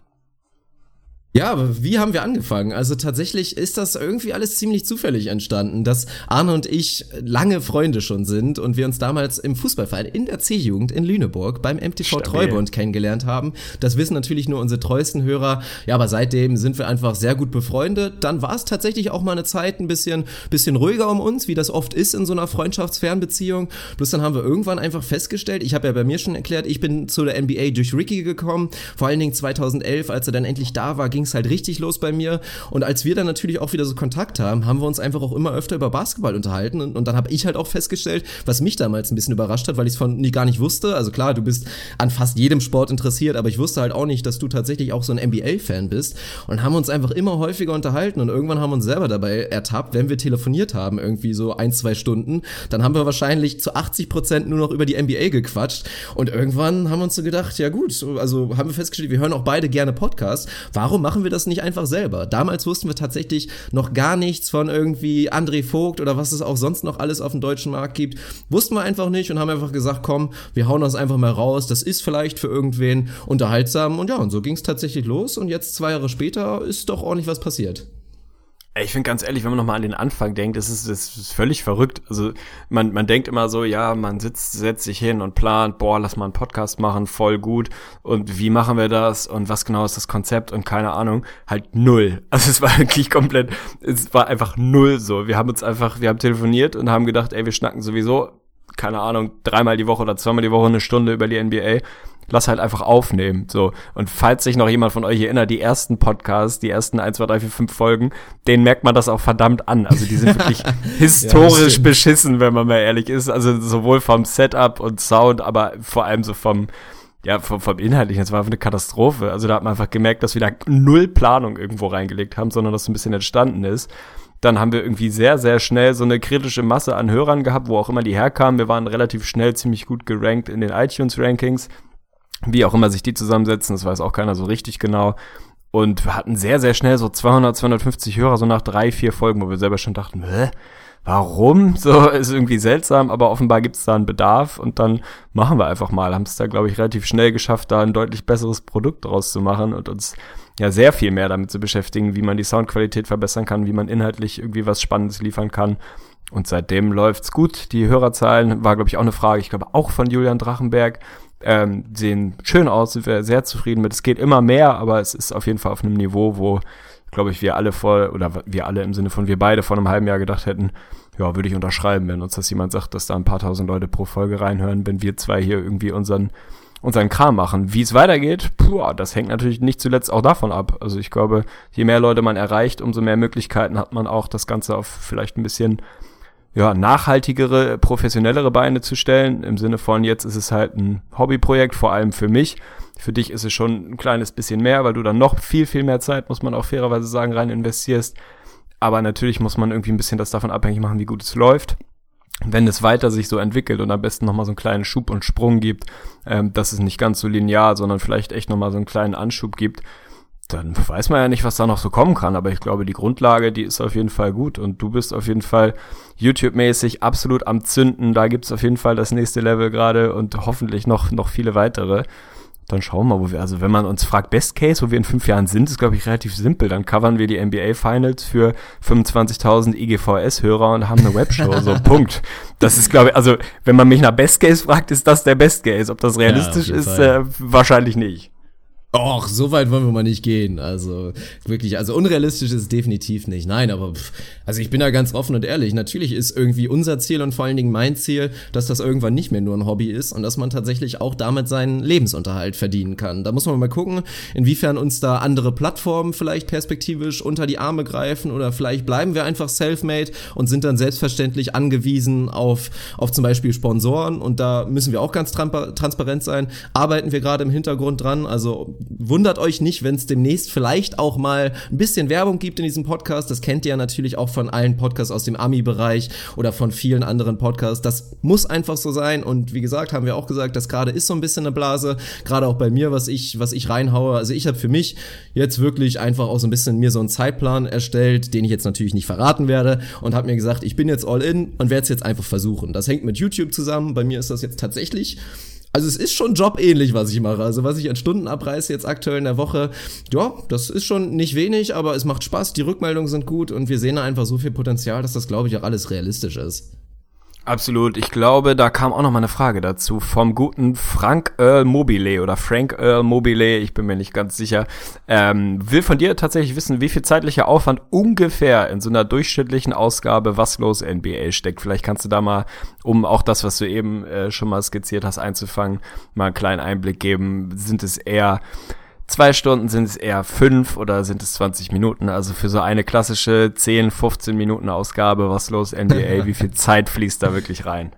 [SPEAKER 4] Ja, aber wie haben wir angefangen? Also tatsächlich ist das irgendwie alles ziemlich zufällig entstanden, dass Arne und ich lange Freunde schon sind und wir uns damals im Fußballverein in der C-Jugend in Lüneburg beim MTV
[SPEAKER 5] Stabil.
[SPEAKER 4] Treubund kennengelernt haben. Das wissen natürlich nur unsere treuesten Hörer. Ja, aber seitdem sind wir einfach sehr gut befreundet. Dann war es tatsächlich auch mal eine Zeit ein bisschen, bisschen ruhiger um uns, wie das oft ist in so einer Freundschaftsfernbeziehung. Bloß dann haben wir irgendwann einfach festgestellt, ich habe ja bei mir schon erklärt, ich bin zu der NBA durch Ricky gekommen. Vor allen Dingen 2011, als er dann endlich da war, ging es halt richtig los bei mir. Und als wir dann natürlich auch wieder so Kontakt haben, haben wir uns einfach auch immer öfter über Basketball unterhalten. Und, und dann habe ich halt auch festgestellt, was mich damals ein bisschen überrascht hat, weil ich es von nie gar nicht wusste. Also klar, du bist an fast jedem Sport interessiert, aber ich wusste halt auch nicht, dass du tatsächlich auch so ein NBA-Fan bist. Und haben uns einfach immer häufiger unterhalten. Und irgendwann haben wir uns selber dabei ertappt, wenn wir telefoniert haben, irgendwie so ein, zwei Stunden, dann haben wir wahrscheinlich zu 80 Prozent nur noch über die NBA gequatscht. Und irgendwann haben wir uns so gedacht, ja gut, also haben wir festgestellt, wir hören auch beide gerne Podcasts. Warum machen wir das nicht einfach selber? Damals wussten wir tatsächlich noch gar nichts von irgendwie André Vogt oder was es auch sonst noch alles auf dem deutschen Markt gibt. Wussten wir einfach nicht und haben einfach gesagt, komm, wir hauen das einfach mal raus. Das ist vielleicht für irgendwen unterhaltsam. Und ja, und so ging es tatsächlich los. Und jetzt zwei Jahre später ist doch ordentlich was passiert.
[SPEAKER 5] Ich finde ganz ehrlich, wenn man nochmal an den Anfang denkt, das ist, das ist völlig verrückt. Also man, man denkt immer so, ja, man sitzt, setzt sich hin und plant, boah, lass mal einen Podcast machen, voll gut. Und wie machen wir das? Und was genau ist das Konzept? Und keine Ahnung, halt null. *laughs* Also es war wirklich komplett, es war einfach null so. Wir haben uns einfach, wir haben telefoniert und haben gedacht, ey, wir schnacken sowieso, keine Ahnung, dreimal die Woche oder zweimal die Woche eine Stunde über die NBA lass halt einfach aufnehmen. So. Und falls sich noch jemand von euch erinnert, die ersten Podcasts, die ersten 1, 2, 3, 4, 5 Folgen, denen merkt man das auch verdammt an. Also die sind *laughs* wirklich historisch
[SPEAKER 4] stimmt.
[SPEAKER 5] beschissen, wenn man mal ehrlich ist. Also sowohl vom Setup und Sound, aber vor allem so vom, ja, vom, vom Inhaltlichen, das war einfach eine Katastrophe. Also da hat man einfach gemerkt, dass wir da null Planung irgendwo reingelegt haben, sondern dass so ein bisschen entstanden ist. Dann haben wir irgendwie sehr, sehr schnell so eine kritische Masse an Hörern gehabt, wo auch immer die herkamen. Wir waren relativ schnell ziemlich gut gerankt in den iTunes-Rankings. Wie auch immer sich die zusammensetzen, das weiß auch keiner so richtig genau. Und wir hatten sehr, sehr schnell so 200, 250 Hörer, so nach drei, vier Folgen, wo wir selber schon dachten, hä? Warum? *laughs* So ist irgendwie seltsam, aber offenbar gibt es da einen Bedarf und dann machen wir einfach mal. Haben es da, glaube ich, relativ schnell geschafft, da ein deutlich besseres Produkt draus zu machen und uns ja sehr viel mehr damit zu beschäftigen, wie man die Soundqualität verbessern kann, wie man inhaltlich irgendwie was Spannendes liefern kann. Und seitdem läuft's gut. Die Hörerzahlen war, glaube ich, auch eine Frage, ich glaube auch von Julian Drachenberg. Ähm, sehen schön aus, sind wir sehr zufrieden mit. Es geht immer mehr, aber es ist auf jeden Fall auf einem Niveau, wo, glaube ich, wir alle vor, oder wir alle im Sinne von wir beide vor einem halben Jahr gedacht hätten, ja, würde ich unterschreiben, wenn uns das jemand sagt, dass da ein paar tausend Leute pro Folge reinhören, wenn wir zwei hier irgendwie unseren, unseren Kram machen. Wie es weitergeht, puh, das hängt natürlich nicht zuletzt auch davon ab. Also ich glaube, je mehr Leute man erreicht, umso mehr Möglichkeiten hat man auch, das Ganze auf vielleicht ein bisschen ja, nachhaltigere, professionellere Beine zu stellen. Im Sinne von, jetzt ist es halt ein Hobbyprojekt, vor allem für mich. Für dich ist es schon ein kleines bisschen mehr, weil du dann noch viel, viel mehr Zeit, muss man auch fairerweise sagen, rein investierst. Aber natürlich muss man irgendwie ein bisschen das davon abhängig machen, wie gut es läuft. Wenn es weiter sich so entwickelt und am besten nochmal so einen kleinen Schub und Sprung gibt, ähm, dass es nicht ganz so linear, sondern vielleicht echt nochmal so einen kleinen Anschub gibt, dann weiß man ja nicht, was da noch so kommen kann. Aber ich glaube, die Grundlage, die ist auf jeden Fall gut. Und du bist auf jeden Fall YouTube-mäßig absolut am Zünden. Da gibt's auf jeden Fall das nächste Level gerade und hoffentlich noch, noch viele weitere. Dann schauen wir mal, wo wir, also wenn man uns fragt, Best Case, wo wir in fünf Jahren sind, ist, glaube ich, relativ simpel. Dann covern wir die NBA Finals für 25.000 IGVS-Hörer und haben eine Webshow. so, *laughs* Punkt. Das ist, glaube ich, also, wenn man mich nach Best Case fragt, ist das der Best Case. Ob das realistisch
[SPEAKER 4] jeden
[SPEAKER 5] ist, äh, wahrscheinlich nicht.
[SPEAKER 4] Och, so weit wollen wir mal nicht gehen. Also wirklich, also unrealistisch ist es definitiv nicht. Nein, aber pff, also ich bin da ganz offen und ehrlich. Natürlich ist irgendwie unser Ziel und vor allen Dingen mein Ziel, dass das irgendwann nicht mehr nur ein Hobby ist und dass man tatsächlich auch damit seinen Lebensunterhalt verdienen kann. Da muss man mal gucken, inwiefern uns da andere Plattformen vielleicht perspektivisch unter die Arme greifen oder vielleicht bleiben wir einfach self-made und sind dann selbstverständlich angewiesen auf, auf zum Beispiel Sponsoren und da müssen wir auch ganz transparent sein. Arbeiten wir gerade im Hintergrund dran, also wundert euch nicht, wenn es demnächst vielleicht auch mal ein bisschen Werbung gibt in diesem Podcast. Das kennt ihr ja natürlich auch von allen Podcasts aus dem Ami-Bereich oder von vielen anderen Podcasts. Das muss einfach so sein. Und wie gesagt, haben wir auch gesagt, das gerade ist so ein bisschen eine Blase. Gerade auch bei mir, was ich, was ich reinhaue. Also ich habe für mich jetzt wirklich einfach auch so ein bisschen mir so einen Zeitplan erstellt, den ich jetzt natürlich nicht verraten werde und habe mir gesagt, ich bin jetzt all in und werde es jetzt einfach versuchen. Das hängt mit YouTube zusammen. Bei mir ist das jetzt tatsächlich also es ist schon jobähnlich, was ich mache. Also was ich an Stunden abreiße jetzt aktuell in der Woche, ja, das ist schon nicht wenig, aber es macht Spaß, die Rückmeldungen sind gut und wir sehen da einfach so viel Potenzial, dass das, glaube ich, auch alles realistisch ist.
[SPEAKER 5] Absolut. Ich glaube, da kam auch noch mal eine Frage dazu vom guten Frank Earl Mobile oder Frank Earl Mobile, ich bin mir nicht ganz sicher, ähm, will von dir tatsächlich wissen, wie viel zeitlicher Aufwand ungefähr in so einer durchschnittlichen Ausgabe Was los NBA steckt. Vielleicht kannst du da mal, um auch das, was du eben äh, schon mal skizziert hast, einzufangen, mal einen kleinen Einblick geben. Sind es eher zwei Stunden, sind es eher fünf oder sind es 20 Minuten? Also für so eine klassische 10, 15 Minuten Ausgabe, was los NBA, *laughs* wie viel Zeit fließt da wirklich rein?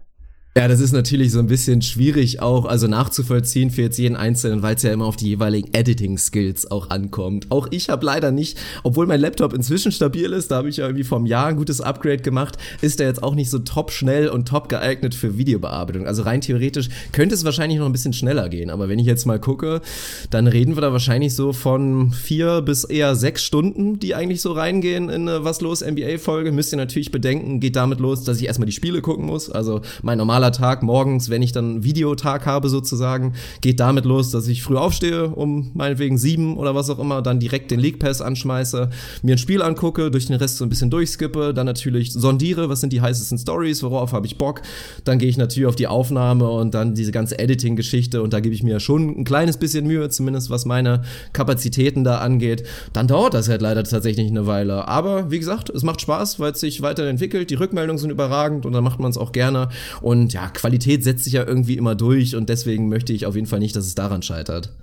[SPEAKER 4] Ja, das ist natürlich so ein bisschen schwierig auch, also nachzuvollziehen für jetzt jeden Einzelnen, weil es ja immer auf die jeweiligen Editing-Skills auch ankommt. Auch ich habe leider nicht, obwohl mein Laptop inzwischen stabil ist, da habe ich ja irgendwie vom Jahr ein gutes Upgrade gemacht, ist er jetzt auch nicht so top schnell und top geeignet für Videobearbeitung. Also rein theoretisch könnte es wahrscheinlich noch ein bisschen schneller gehen, aber wenn ich jetzt mal gucke, dann reden wir da wahrscheinlich so von vier bis eher sechs Stunden, die eigentlich so reingehen in eine Was los NBA-Folge. Müsst ihr natürlich bedenken, geht damit los, dass ich erstmal die Spiele gucken muss. Also mein normaler normaler Tag morgens, wenn ich dann Videotag habe sozusagen, geht damit los, dass ich früh aufstehe, um meinetwegen sieben oder was auch immer, dann direkt den League Pass anschmeiße, mir ein Spiel angucke, durch den Rest so ein bisschen durchskippe, dann natürlich sondiere, was sind die heißesten Stories, worauf habe ich Bock, dann gehe ich natürlich auf die Aufnahme und dann diese ganze Editing-Geschichte und da gebe ich mir schon ein kleines bisschen Mühe, zumindest was meine Kapazitäten da angeht. Dann dauert das halt leider tatsächlich eine Weile. Aber wie gesagt, es macht Spaß, weil es sich weiterentwickelt, die Rückmeldungen sind überragend und dann macht man es auch gerne. Und ja, Qualität setzt sich ja irgendwie immer durch und deswegen möchte ich auf jeden Fall nicht, dass es daran scheitert.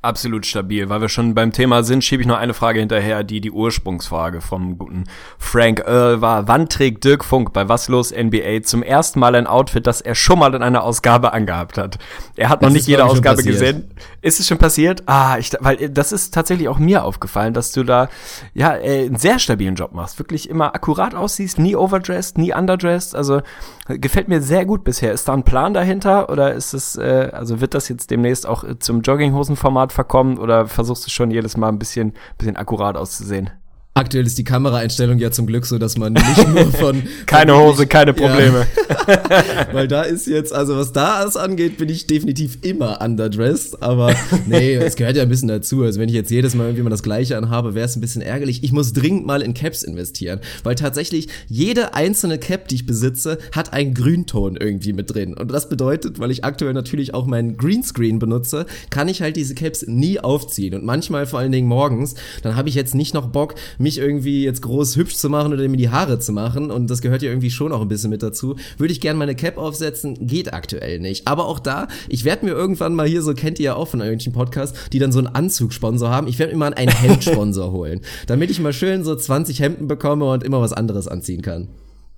[SPEAKER 5] Absolut stabil. Weil wir schon beim Thema sind, schiebe ich noch eine Frage hinterher, die die Ursprungsfrage vom guten Frank Earl war. Wann trägt Dirk Funk bei Was los NBA zum ersten Mal ein Outfit, das er schon mal in einer Ausgabe angehabt hat? Er hat das noch nicht jede Ausgabe gesehen. Ist es schon passiert? Ah, ich, weil das ist tatsächlich auch mir aufgefallen, dass du da ja äh, einen sehr stabilen Job machst. Wirklich immer akkurat aussiehst, nie overdressed, nie underdressed. Also gefällt mir sehr gut bisher. Ist da ein Plan dahinter oder ist es, äh, also wird das jetzt demnächst auch zum Jogginghosenformat Verkommen oder versuchst du schon jedes Mal ein bisschen, bisschen akkurat auszusehen?
[SPEAKER 4] Aktuell ist die Kameraeinstellung ja zum Glück so, dass man nicht nur *laughs* von.
[SPEAKER 5] keine von Hose, keine Probleme.
[SPEAKER 4] Ja. *laughs* Weil da ist jetzt, also was da alles angeht, bin ich definitiv immer underdressed. Aber nee, es gehört ja ein bisschen dazu. Also wenn ich jetzt jedes Mal irgendwie mal das Gleiche anhabe, wäre es ein bisschen ärgerlich. Ich muss dringend mal in Caps investieren. Weil tatsächlich jede einzelne Cap, die ich besitze, hat einen Grünton irgendwie mit drin. Und das bedeutet, weil ich aktuell natürlich auch meinen Greenscreen benutze, kann ich halt diese Caps nie aufziehen. Und manchmal, vor allen Dingen morgens, dann habe ich jetzt nicht noch Bock, mich mich irgendwie jetzt groß hübsch zu machen oder mir die Haare zu machen, und das gehört ja irgendwie schon auch ein bisschen mit dazu, würde ich gerne meine Cap aufsetzen, geht aktuell nicht. Aber auch da, ich werde mir irgendwann mal hier, so kennt ihr ja auch von irgendwelchen Podcasts, die dann so einen Anzugsponsor haben, ich werde mir mal einen Hemdsponsor *laughs* holen, damit ich mal schön so 20 Hemden bekomme und immer was anderes anziehen kann.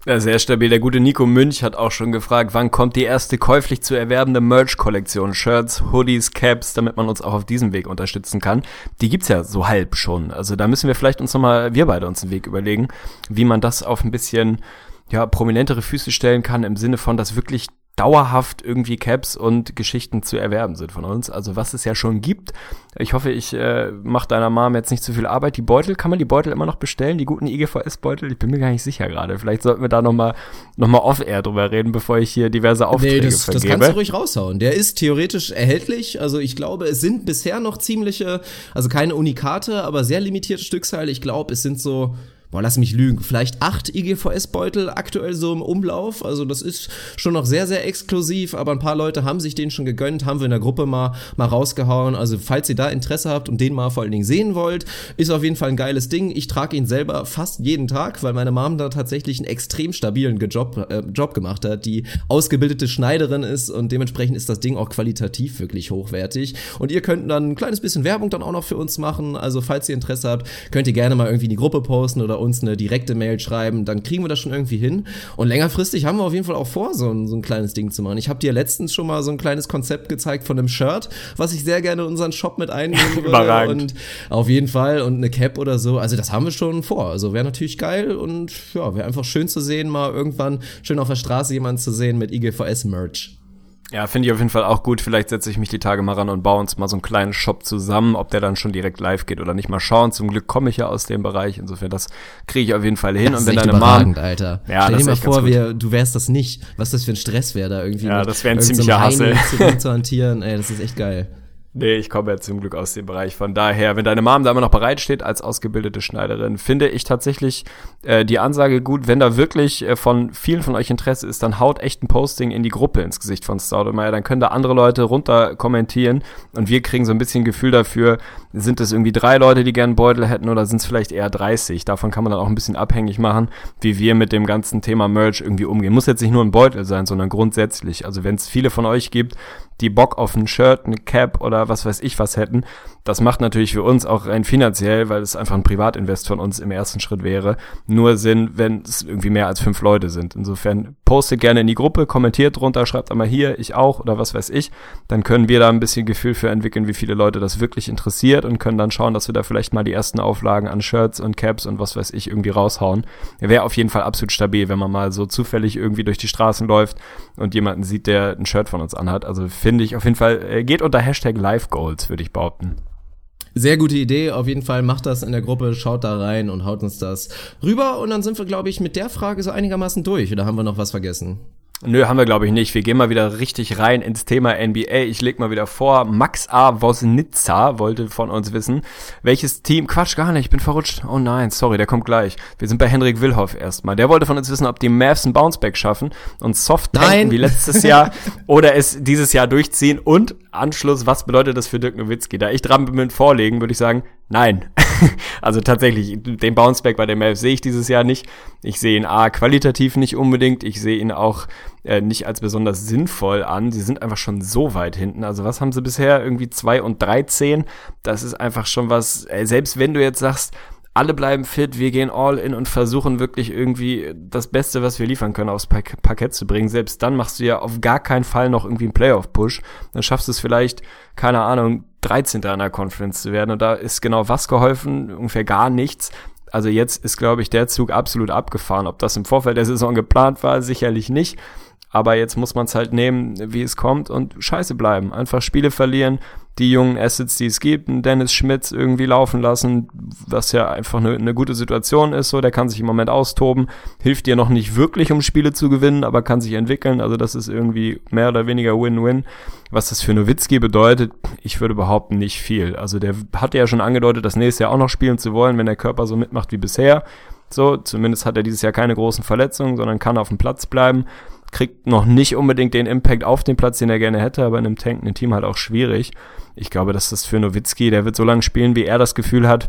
[SPEAKER 5] Ja, sehr stabil. Der gute Nico Münch hat auch schon gefragt, wann kommt die erste käuflich zu erwerbende Merch-Kollektion? Shirts, Hoodies, Caps, damit man uns auch auf diesem Weg unterstützen kann. Die gibt's ja so halb schon. Also da müssen wir vielleicht uns nochmal, wir beide uns einen Weg überlegen, wie man das auf ein bisschen, ja, prominentere Füße stellen kann, im Sinne von, dass wirklich dauerhaft irgendwie Caps und Geschichten zu erwerben sind von uns. Also was es ja schon gibt. Ich hoffe, ich äh, mache deiner Mom jetzt nicht zu viel Arbeit. Die Beutel, kann man die Beutel immer noch bestellen? Die guten IGVS-Beutel? Ich bin mir gar nicht sicher gerade. Vielleicht sollten wir da nochmal noch mal off-air drüber reden, bevor ich hier diverse Aufträge nee,
[SPEAKER 4] das, vergebe. Das kannst du ruhig raushauen. Der ist theoretisch erhältlich. Also ich glaube, es sind bisher noch ziemliche, also keine Unikate, aber sehr limitierte Stückzahl. Ich glaube, es sind so boah, lass mich lügen, vielleicht acht IGVS-Beutel aktuell so im Umlauf. Also das ist schon noch sehr, sehr exklusiv, aber ein paar Leute haben sich den schon gegönnt, haben wir in der Gruppe mal, mal rausgehauen. Also falls ihr da Interesse habt und den mal vor allen Dingen sehen wollt, ist auf jeden Fall ein geiles Ding. Ich trage ihn selber fast jeden Tag, weil meine Mom da tatsächlich einen extrem stabilen Job, äh, Job gemacht hat, die ausgebildete Schneiderin ist und dementsprechend ist das Ding auch qualitativ wirklich hochwertig. Und ihr könnt dann ein kleines bisschen Werbung dann auch noch für uns machen. Also falls ihr Interesse habt, könnt ihr gerne mal irgendwie in die Gruppe posten oder uns eine direkte Mail schreiben, dann kriegen wir das schon irgendwie hin. Und längerfristig haben wir auf jeden Fall auch vor, so ein, so ein kleines Ding zu machen. Ich habe dir letztens schon mal so ein kleines Konzept gezeigt von einem Shirt, was ich sehr gerne in unseren Shop mit einnehmen *laughs* würde.
[SPEAKER 5] Überragend.
[SPEAKER 4] Und auf jeden Fall und eine Cap oder so. Also das haben wir schon vor. Also wäre natürlich geil und ja, wäre einfach schön zu sehen, mal irgendwann schön auf der Straße jemanden zu sehen mit IGVS-Merch.
[SPEAKER 5] Ja, finde ich auf jeden Fall auch gut. Vielleicht setze ich mich die Tage mal ran und baue uns mal so einen kleinen Shop zusammen, ob der dann schon direkt live geht oder nicht. Mal schauen. Zum Glück komme ich ja aus dem Bereich. Insofern, das kriege ich auf jeden Fall hin.
[SPEAKER 4] Das
[SPEAKER 5] und wenn deine Mom.
[SPEAKER 4] Alter.
[SPEAKER 5] Ja,
[SPEAKER 4] Stell
[SPEAKER 5] das
[SPEAKER 4] dir mal vor, wir, du wärst das nicht. Was das für ein Stress wäre, da irgendwie.
[SPEAKER 5] Ja, das wär ein ziemlicher Hassel.
[SPEAKER 4] Zu hantieren. Ey, das ist echt geil.
[SPEAKER 5] Nee, ich komme ja zum Glück aus dem Bereich. Von daher, wenn deine Mom da immer noch bereit steht als ausgebildete Schneiderin, finde ich tatsächlich äh, die Ansage gut. Wenn da wirklich äh, von vielen von euch Interesse ist, dann haut echt ein Posting in die Gruppe ins Gesicht von Staudemeyer. Dann können da andere Leute runter kommentieren und wir kriegen so ein bisschen Gefühl dafür, sind es irgendwie drei Leute, die gern Beutel hätten oder sind es vielleicht eher 30? Davon kann man dann auch ein bisschen abhängig machen, wie wir mit dem ganzen Thema Merch irgendwie umgehen. Muss jetzt nicht nur ein Beutel sein, sondern grundsätzlich. Also wenn es viele von euch gibt, die Bock auf ein Shirt, eine Cap oder was weiß ich was hätten, das macht natürlich für uns auch rein finanziell, weil es einfach ein Privatinvest von uns im ersten Schritt wäre, nur Sinn, wenn es irgendwie mehr als fünf Leute sind. Insofern postet gerne in die Gruppe, kommentiert drunter, schreibt einmal hier, ich auch oder was weiß ich. Dann können wir da ein bisschen Gefühl für entwickeln, wie viele Leute das wirklich interessiert und können dann schauen, dass wir da vielleicht mal die ersten Auflagen an Shirts und Caps und was weiß ich irgendwie raushauen. Wäre auf jeden Fall absolut stabil, wenn man mal so zufällig irgendwie durch die Straßen läuft und jemanden sieht, der ein Shirt von uns anhat. Also finde ich auf jeden Fall, äh, geht unter Hashtag LiveGoals, würde ich behaupten.
[SPEAKER 4] Sehr gute Idee, auf jeden Fall macht das in der Gruppe, schaut da rein und haut uns das rüber und dann sind wir, glaube ich, mit der Frage so einigermaßen durch oder haben wir noch was vergessen?
[SPEAKER 5] Nö, haben wir glaube ich nicht. Wir gehen mal wieder richtig rein ins Thema NBA. Ich leg mal wieder vor, Max A. Wosnitza wollte von uns wissen, welches Team, Quatsch, gar nicht, ich bin verrutscht. Oh nein, sorry, der kommt gleich. Wir sind bei Henrik Wilhoff erstmal. Der wollte von uns wissen, ob die Mavs ein Bounceback schaffen und soft tanken wie letztes Jahr *laughs* oder es dieses Jahr durchziehen und Anschluss, was bedeutet das für Dirk Nowitzki? Da ich dran bin mit Vorlegen, würde ich sagen, nein. *laughs* also tatsächlich, den Bounceback bei den Mavs sehe ich dieses Jahr nicht. Ich sehe ihn A, qualitativ nicht unbedingt. Ich sehe ihn auch äh, nicht als besonders sinnvoll an. Sie sind einfach schon so weit hinten. Also was haben sie bisher? Irgendwie 2 und 13. Das ist einfach schon was, äh, selbst wenn du jetzt sagst, alle bleiben fit, wir gehen all in und versuchen wirklich irgendwie das Beste, was wir liefern können, aufs Parkett zu bringen. Selbst dann machst du ja auf gar keinen Fall noch irgendwie einen Playoff-Push. Dann schaffst du es vielleicht, keine Ahnung, 13. in der Conference zu werden. Und da ist genau was geholfen? Ungefähr gar nichts. Also jetzt ist, glaube ich, der Zug absolut abgefahren. Ob das im Vorfeld der Saison geplant war, sicherlich nicht. Aber jetzt muss man es halt nehmen, wie es kommt und scheiße bleiben. Einfach Spiele verlieren, die jungen Assets, die es gibt, einen Dennis Schmitz irgendwie laufen lassen, was ja einfach eine, eine gute Situation ist, so, der kann sich im Moment austoben, hilft dir noch nicht wirklich, um Spiele zu gewinnen, aber kann sich entwickeln, also das ist irgendwie mehr oder weniger Win-Win. Was das für Nowitzki bedeutet, ich würde behaupten, nicht viel. Also der hatte ja schon angedeutet, das nächste Jahr auch noch spielen zu wollen, wenn der Körper so mitmacht wie bisher. So, zumindest hat er dieses Jahr keine großen Verletzungen, sondern kann auf dem Platz bleiben kriegt noch nicht unbedingt den Impact auf den Platz, den er gerne hätte, aber in einem tankenden Team halt auch schwierig. Ich glaube, dass das für Nowitzki, der wird so lange spielen, wie er das Gefühl hat,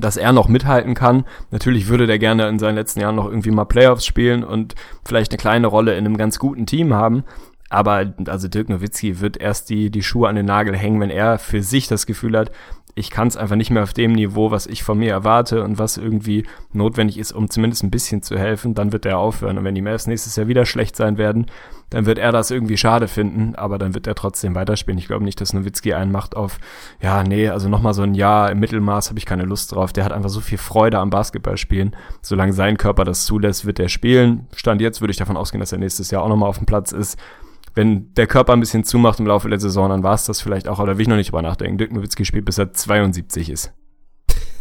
[SPEAKER 5] dass er noch mithalten kann. Natürlich würde der gerne in seinen letzten Jahren noch irgendwie mal Playoffs spielen und vielleicht eine kleine Rolle in einem ganz guten Team haben. Aber also Dirk Nowitzki wird erst die, die Schuhe an den Nagel hängen, wenn er für sich das Gefühl hat, ich kann es einfach nicht mehr auf dem Niveau, was ich von mir erwarte und was irgendwie notwendig ist, um zumindest ein bisschen zu helfen, dann wird er aufhören. Und wenn die Mavs nächstes Jahr wieder schlecht sein werden, dann wird er das irgendwie schade finden, aber dann wird er trotzdem weiterspielen. Ich glaube nicht, dass Nowitzki einen macht auf, ja, nee, also nochmal so ein Jahr im Mittelmaß habe ich keine Lust drauf. Der hat einfach so viel Freude am Basketballspielen. Solange sein Körper das zulässt, wird er spielen. Stand jetzt würde ich davon ausgehen, dass er nächstes Jahr auch nochmal auf dem Platz ist wenn der Körper ein bisschen zumacht im Laufe der Saison, dann war es das vielleicht auch, oder will ich noch nicht drüber nachdenken. Dirk Nowitzki spielt bis er 72 ist.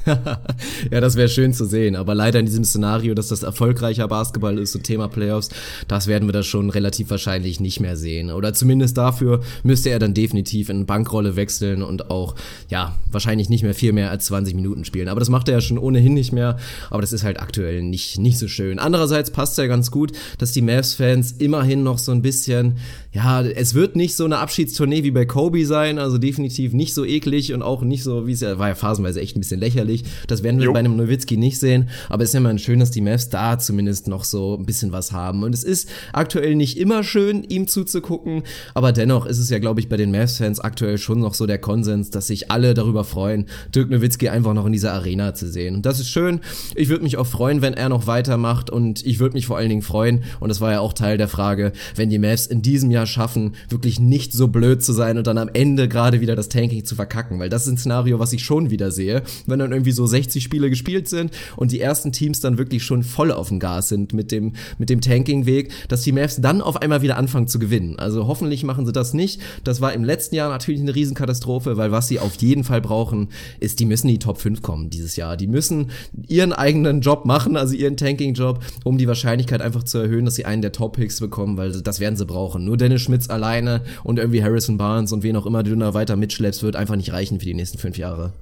[SPEAKER 5] *laughs*
[SPEAKER 4] ja, das wäre schön zu sehen. Aber leider in diesem Szenario, dass das erfolgreicher Basketball ist, so Thema Playoffs, das werden wir da schon relativ wahrscheinlich nicht mehr sehen. Oder zumindest dafür müsste er dann definitiv in Bankrolle wechseln und auch, ja, wahrscheinlich nicht mehr viel mehr als 20 Minuten spielen. Aber das macht er ja schon ohnehin nicht mehr. Aber das ist halt aktuell nicht, nicht so schön. Andererseits passt ja ganz gut, dass die Mavs-Fans immerhin noch so ein bisschen, ja, es wird nicht so eine Abschiedstournee wie bei Kobe sein, also definitiv nicht so eklig und auch nicht so, wie es ja, war ja phasenweise echt ein bisschen lächerlich. Das werden wir jo. bei einem Nowitzki nicht sehen, aber es ist ja immer schön, dass die Mavs da zumindest noch so ein bisschen was haben. Und es ist aktuell nicht immer schön, ihm zuzugucken, aber dennoch ist es ja, glaube ich, bei den Mavs-Fans aktuell schon noch so der Konsens, dass sich alle darüber freuen, Dirk Nowitzki einfach noch in dieser Arena zu sehen. Und das ist schön. Ich würde mich auch freuen, wenn er noch weitermacht und ich würde mich vor allen Dingen freuen, und das war ja auch Teil der Frage, wenn die Mavs in diesem Jahr schaffen, wirklich nicht so blöd zu sein und dann am Ende gerade wieder das Tanking zu verkacken, weil das ist ein Szenario, was ich schon wieder sehe, wenn dann irgendwie so 60 Spiele gespielt sind und die ersten Teams dann wirklich schon voll auf dem Gas sind mit dem, mit dem Tanking-Weg, dass die Mavs dann auf einmal wieder anfangen zu gewinnen. Also hoffentlich machen sie das nicht. Das war im letzten Jahr natürlich eine Riesenkatastrophe, weil was sie auf jeden Fall brauchen, ist, die müssen in die Top 5 kommen dieses Jahr. Die müssen ihren eigenen Job machen, also ihren Tanking-Job, um die Wahrscheinlichkeit einfach zu erhöhen, dass sie einen der Top-Picks bekommen, weil das werden sie brauchen. Nur Dennis Schmitz alleine und irgendwie Harrison Barnes und wen auch immer du da weiter mitschleppst, wird einfach nicht reichen für die nächsten fünf Jahre.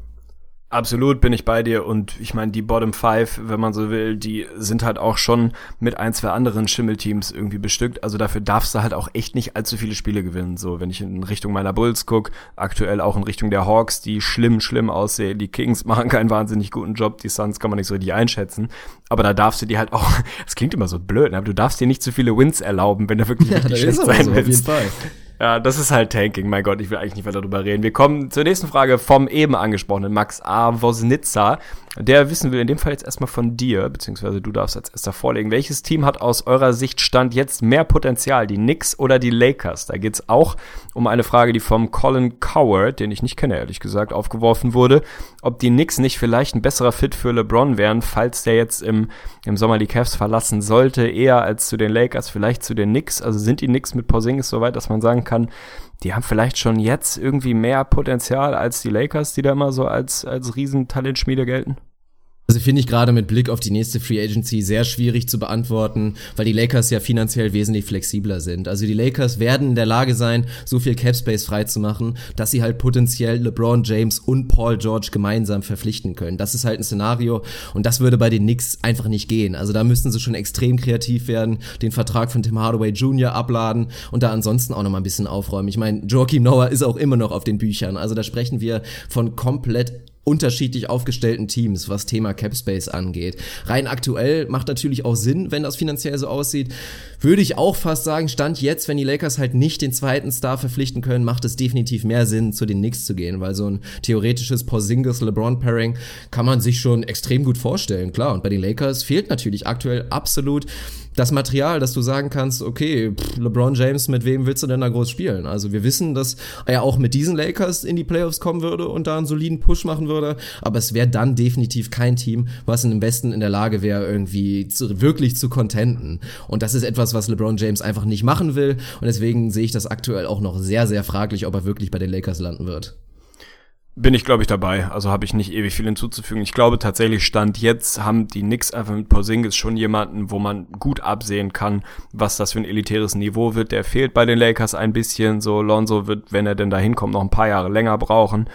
[SPEAKER 5] Absolut bin ich bei dir und ich meine, die Bottom Five, wenn man so will, die sind halt auch schon mit ein, zwei anderen Schimmelteams irgendwie bestückt. Also dafür darfst du halt auch echt nicht allzu viele Spiele gewinnen. So, wenn ich in Richtung meiner Bulls guck, aktuell auch in Richtung der Hawks, die schlimm, schlimm aussehen. Die Kings *laughs* machen keinen wahnsinnig guten Job, die Suns kann man nicht so richtig einschätzen. Aber da darfst du dir halt auch, *laughs* das klingt immer so blöd, aber du darfst dir nicht zu viele Wins erlauben, wenn du wirklich, ja, wirklich schlecht sein so, willst. Ja, das ist halt Tanking. Mein Gott, ich will eigentlich nicht weiter darüber reden. Wir kommen zur nächsten Frage vom eben angesprochenen Max A. Wosnitzer. Der wissen will in dem Fall jetzt erstmal von dir, beziehungsweise du darfst als erster vorlegen. Welches Team hat aus eurer Sicht Stand jetzt mehr Potenzial? Die Knicks oder die Lakers? Da geht's auch um eine Frage, die vom Colin Coward, den ich nicht kenne, ehrlich gesagt, aufgeworfen wurde. Ob die Knicks nicht vielleicht ein besserer Fit für LeBron wären, falls der jetzt im, im Sommer die Cavs verlassen sollte, eher als zu den Lakers, vielleicht zu den Knicks. Also sind die Knicks mit Porzingis so weit, dass man sagen kann, die haben vielleicht schon jetzt irgendwie mehr Potenzial als die Lakers, die da immer so als, als Riesentalentschmiede gelten?
[SPEAKER 4] Also finde ich gerade mit Blick auf die nächste Free Agency sehr schwierig zu beantworten, weil die Lakers ja finanziell wesentlich flexibler sind. Also die Lakers werden in der Lage sein, so viel Cap Space freizumachen, dass sie halt potenziell LeBron James und Paul George gemeinsam verpflichten können. Das ist halt ein Szenario und das würde bei den Knicks einfach nicht gehen. Also da müssten sie schon extrem kreativ werden, den Vertrag von Tim Hardaway Jr. abladen und da ansonsten auch noch mal ein bisschen aufräumen. Ich meine, Joachim Noah ist auch immer noch auf den Büchern. Also da sprechen wir von komplett unterschiedlich aufgestellten Teams, was Thema Capspace angeht. Rein aktuell macht natürlich auch Sinn, wenn das finanziell so aussieht. Würde ich auch fast sagen, Stand jetzt, wenn die Lakers halt nicht den zweiten Star verpflichten können, macht es definitiv mehr Sinn, zu den Knicks zu gehen, weil so ein theoretisches Porzingis-LeBron-Pairing kann man sich schon extrem gut vorstellen, klar. Und bei den Lakers fehlt natürlich aktuell absolut das Material, dass du sagen kannst, okay, LeBron James, mit wem willst du denn da groß spielen? Also wir wissen, dass er auch mit diesen Lakers in die Playoffs kommen würde und da einen soliden Push machen würde, aber es wäre dann definitiv kein Team, was in dem Westen in der Lage wäre, irgendwie zu, wirklich zu contenten. Und das ist etwas, was LeBron James einfach nicht machen will und deswegen sehe ich das aktuell auch noch sehr, sehr fraglich, ob er wirklich bei den Lakers landen wird.
[SPEAKER 5] Bin ich, glaube ich, dabei. Also habe ich nicht ewig viel hinzuzufügen. Ich glaube tatsächlich, Stand jetzt haben die Knicks einfach mit Porzingis schon jemanden, wo man gut absehen kann, was das für ein elitäres Niveau wird. Der fehlt bei den Lakers ein bisschen. So, Lonzo wird, wenn er denn da hinkommt, noch ein paar Jahre länger brauchen.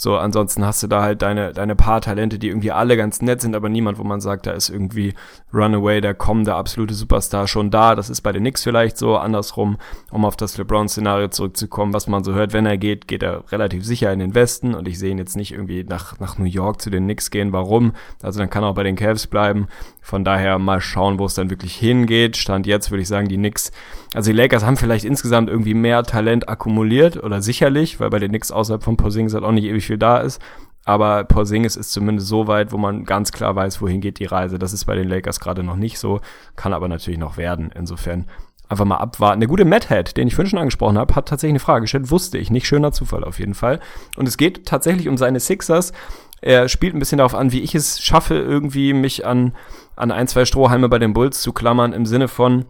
[SPEAKER 5] So, ansonsten hast du da halt deine, deine paar Talente, die irgendwie alle ganz nett sind, aber niemand, wo man sagt, da ist irgendwie Runaway, der kommende absolute Superstar schon da. Das ist bei den Knicks vielleicht so, andersrum, um auf das LeBron-Szenario zurückzukommen, was man so hört, wenn er geht, geht er relativ sicher in den Westen und ich sehe ihn jetzt nicht irgendwie nach, nach New York zu den Knicks gehen. Warum? Also dann kann er auch bei den Cavs bleiben. Von daher mal schauen, wo es dann wirklich hingeht. Stand jetzt würde ich sagen, die Knicks also die Lakers haben vielleicht insgesamt irgendwie mehr Talent akkumuliert oder sicherlich, weil bei den Knicks außerhalb von Porzingis halt auch nicht ewig viel da ist. Aber Porzingis ist zumindest so weit, wo man ganz klar weiß, wohin geht die Reise. Das ist bei den Lakers gerade noch nicht so, kann aber natürlich noch werden. Insofern einfach mal abwarten. Der gute Madhead, den ich vorhin schon angesprochen habe, hat tatsächlich eine Frage gestellt. Wusste ich nicht. Schöner Zufall auf jeden Fall. Und es geht tatsächlich um seine Sixers. Er spielt ein bisschen darauf an, wie ich es schaffe, irgendwie mich an, an ein, zwei Strohhalme bei den Bulls zu klammern, im Sinne von,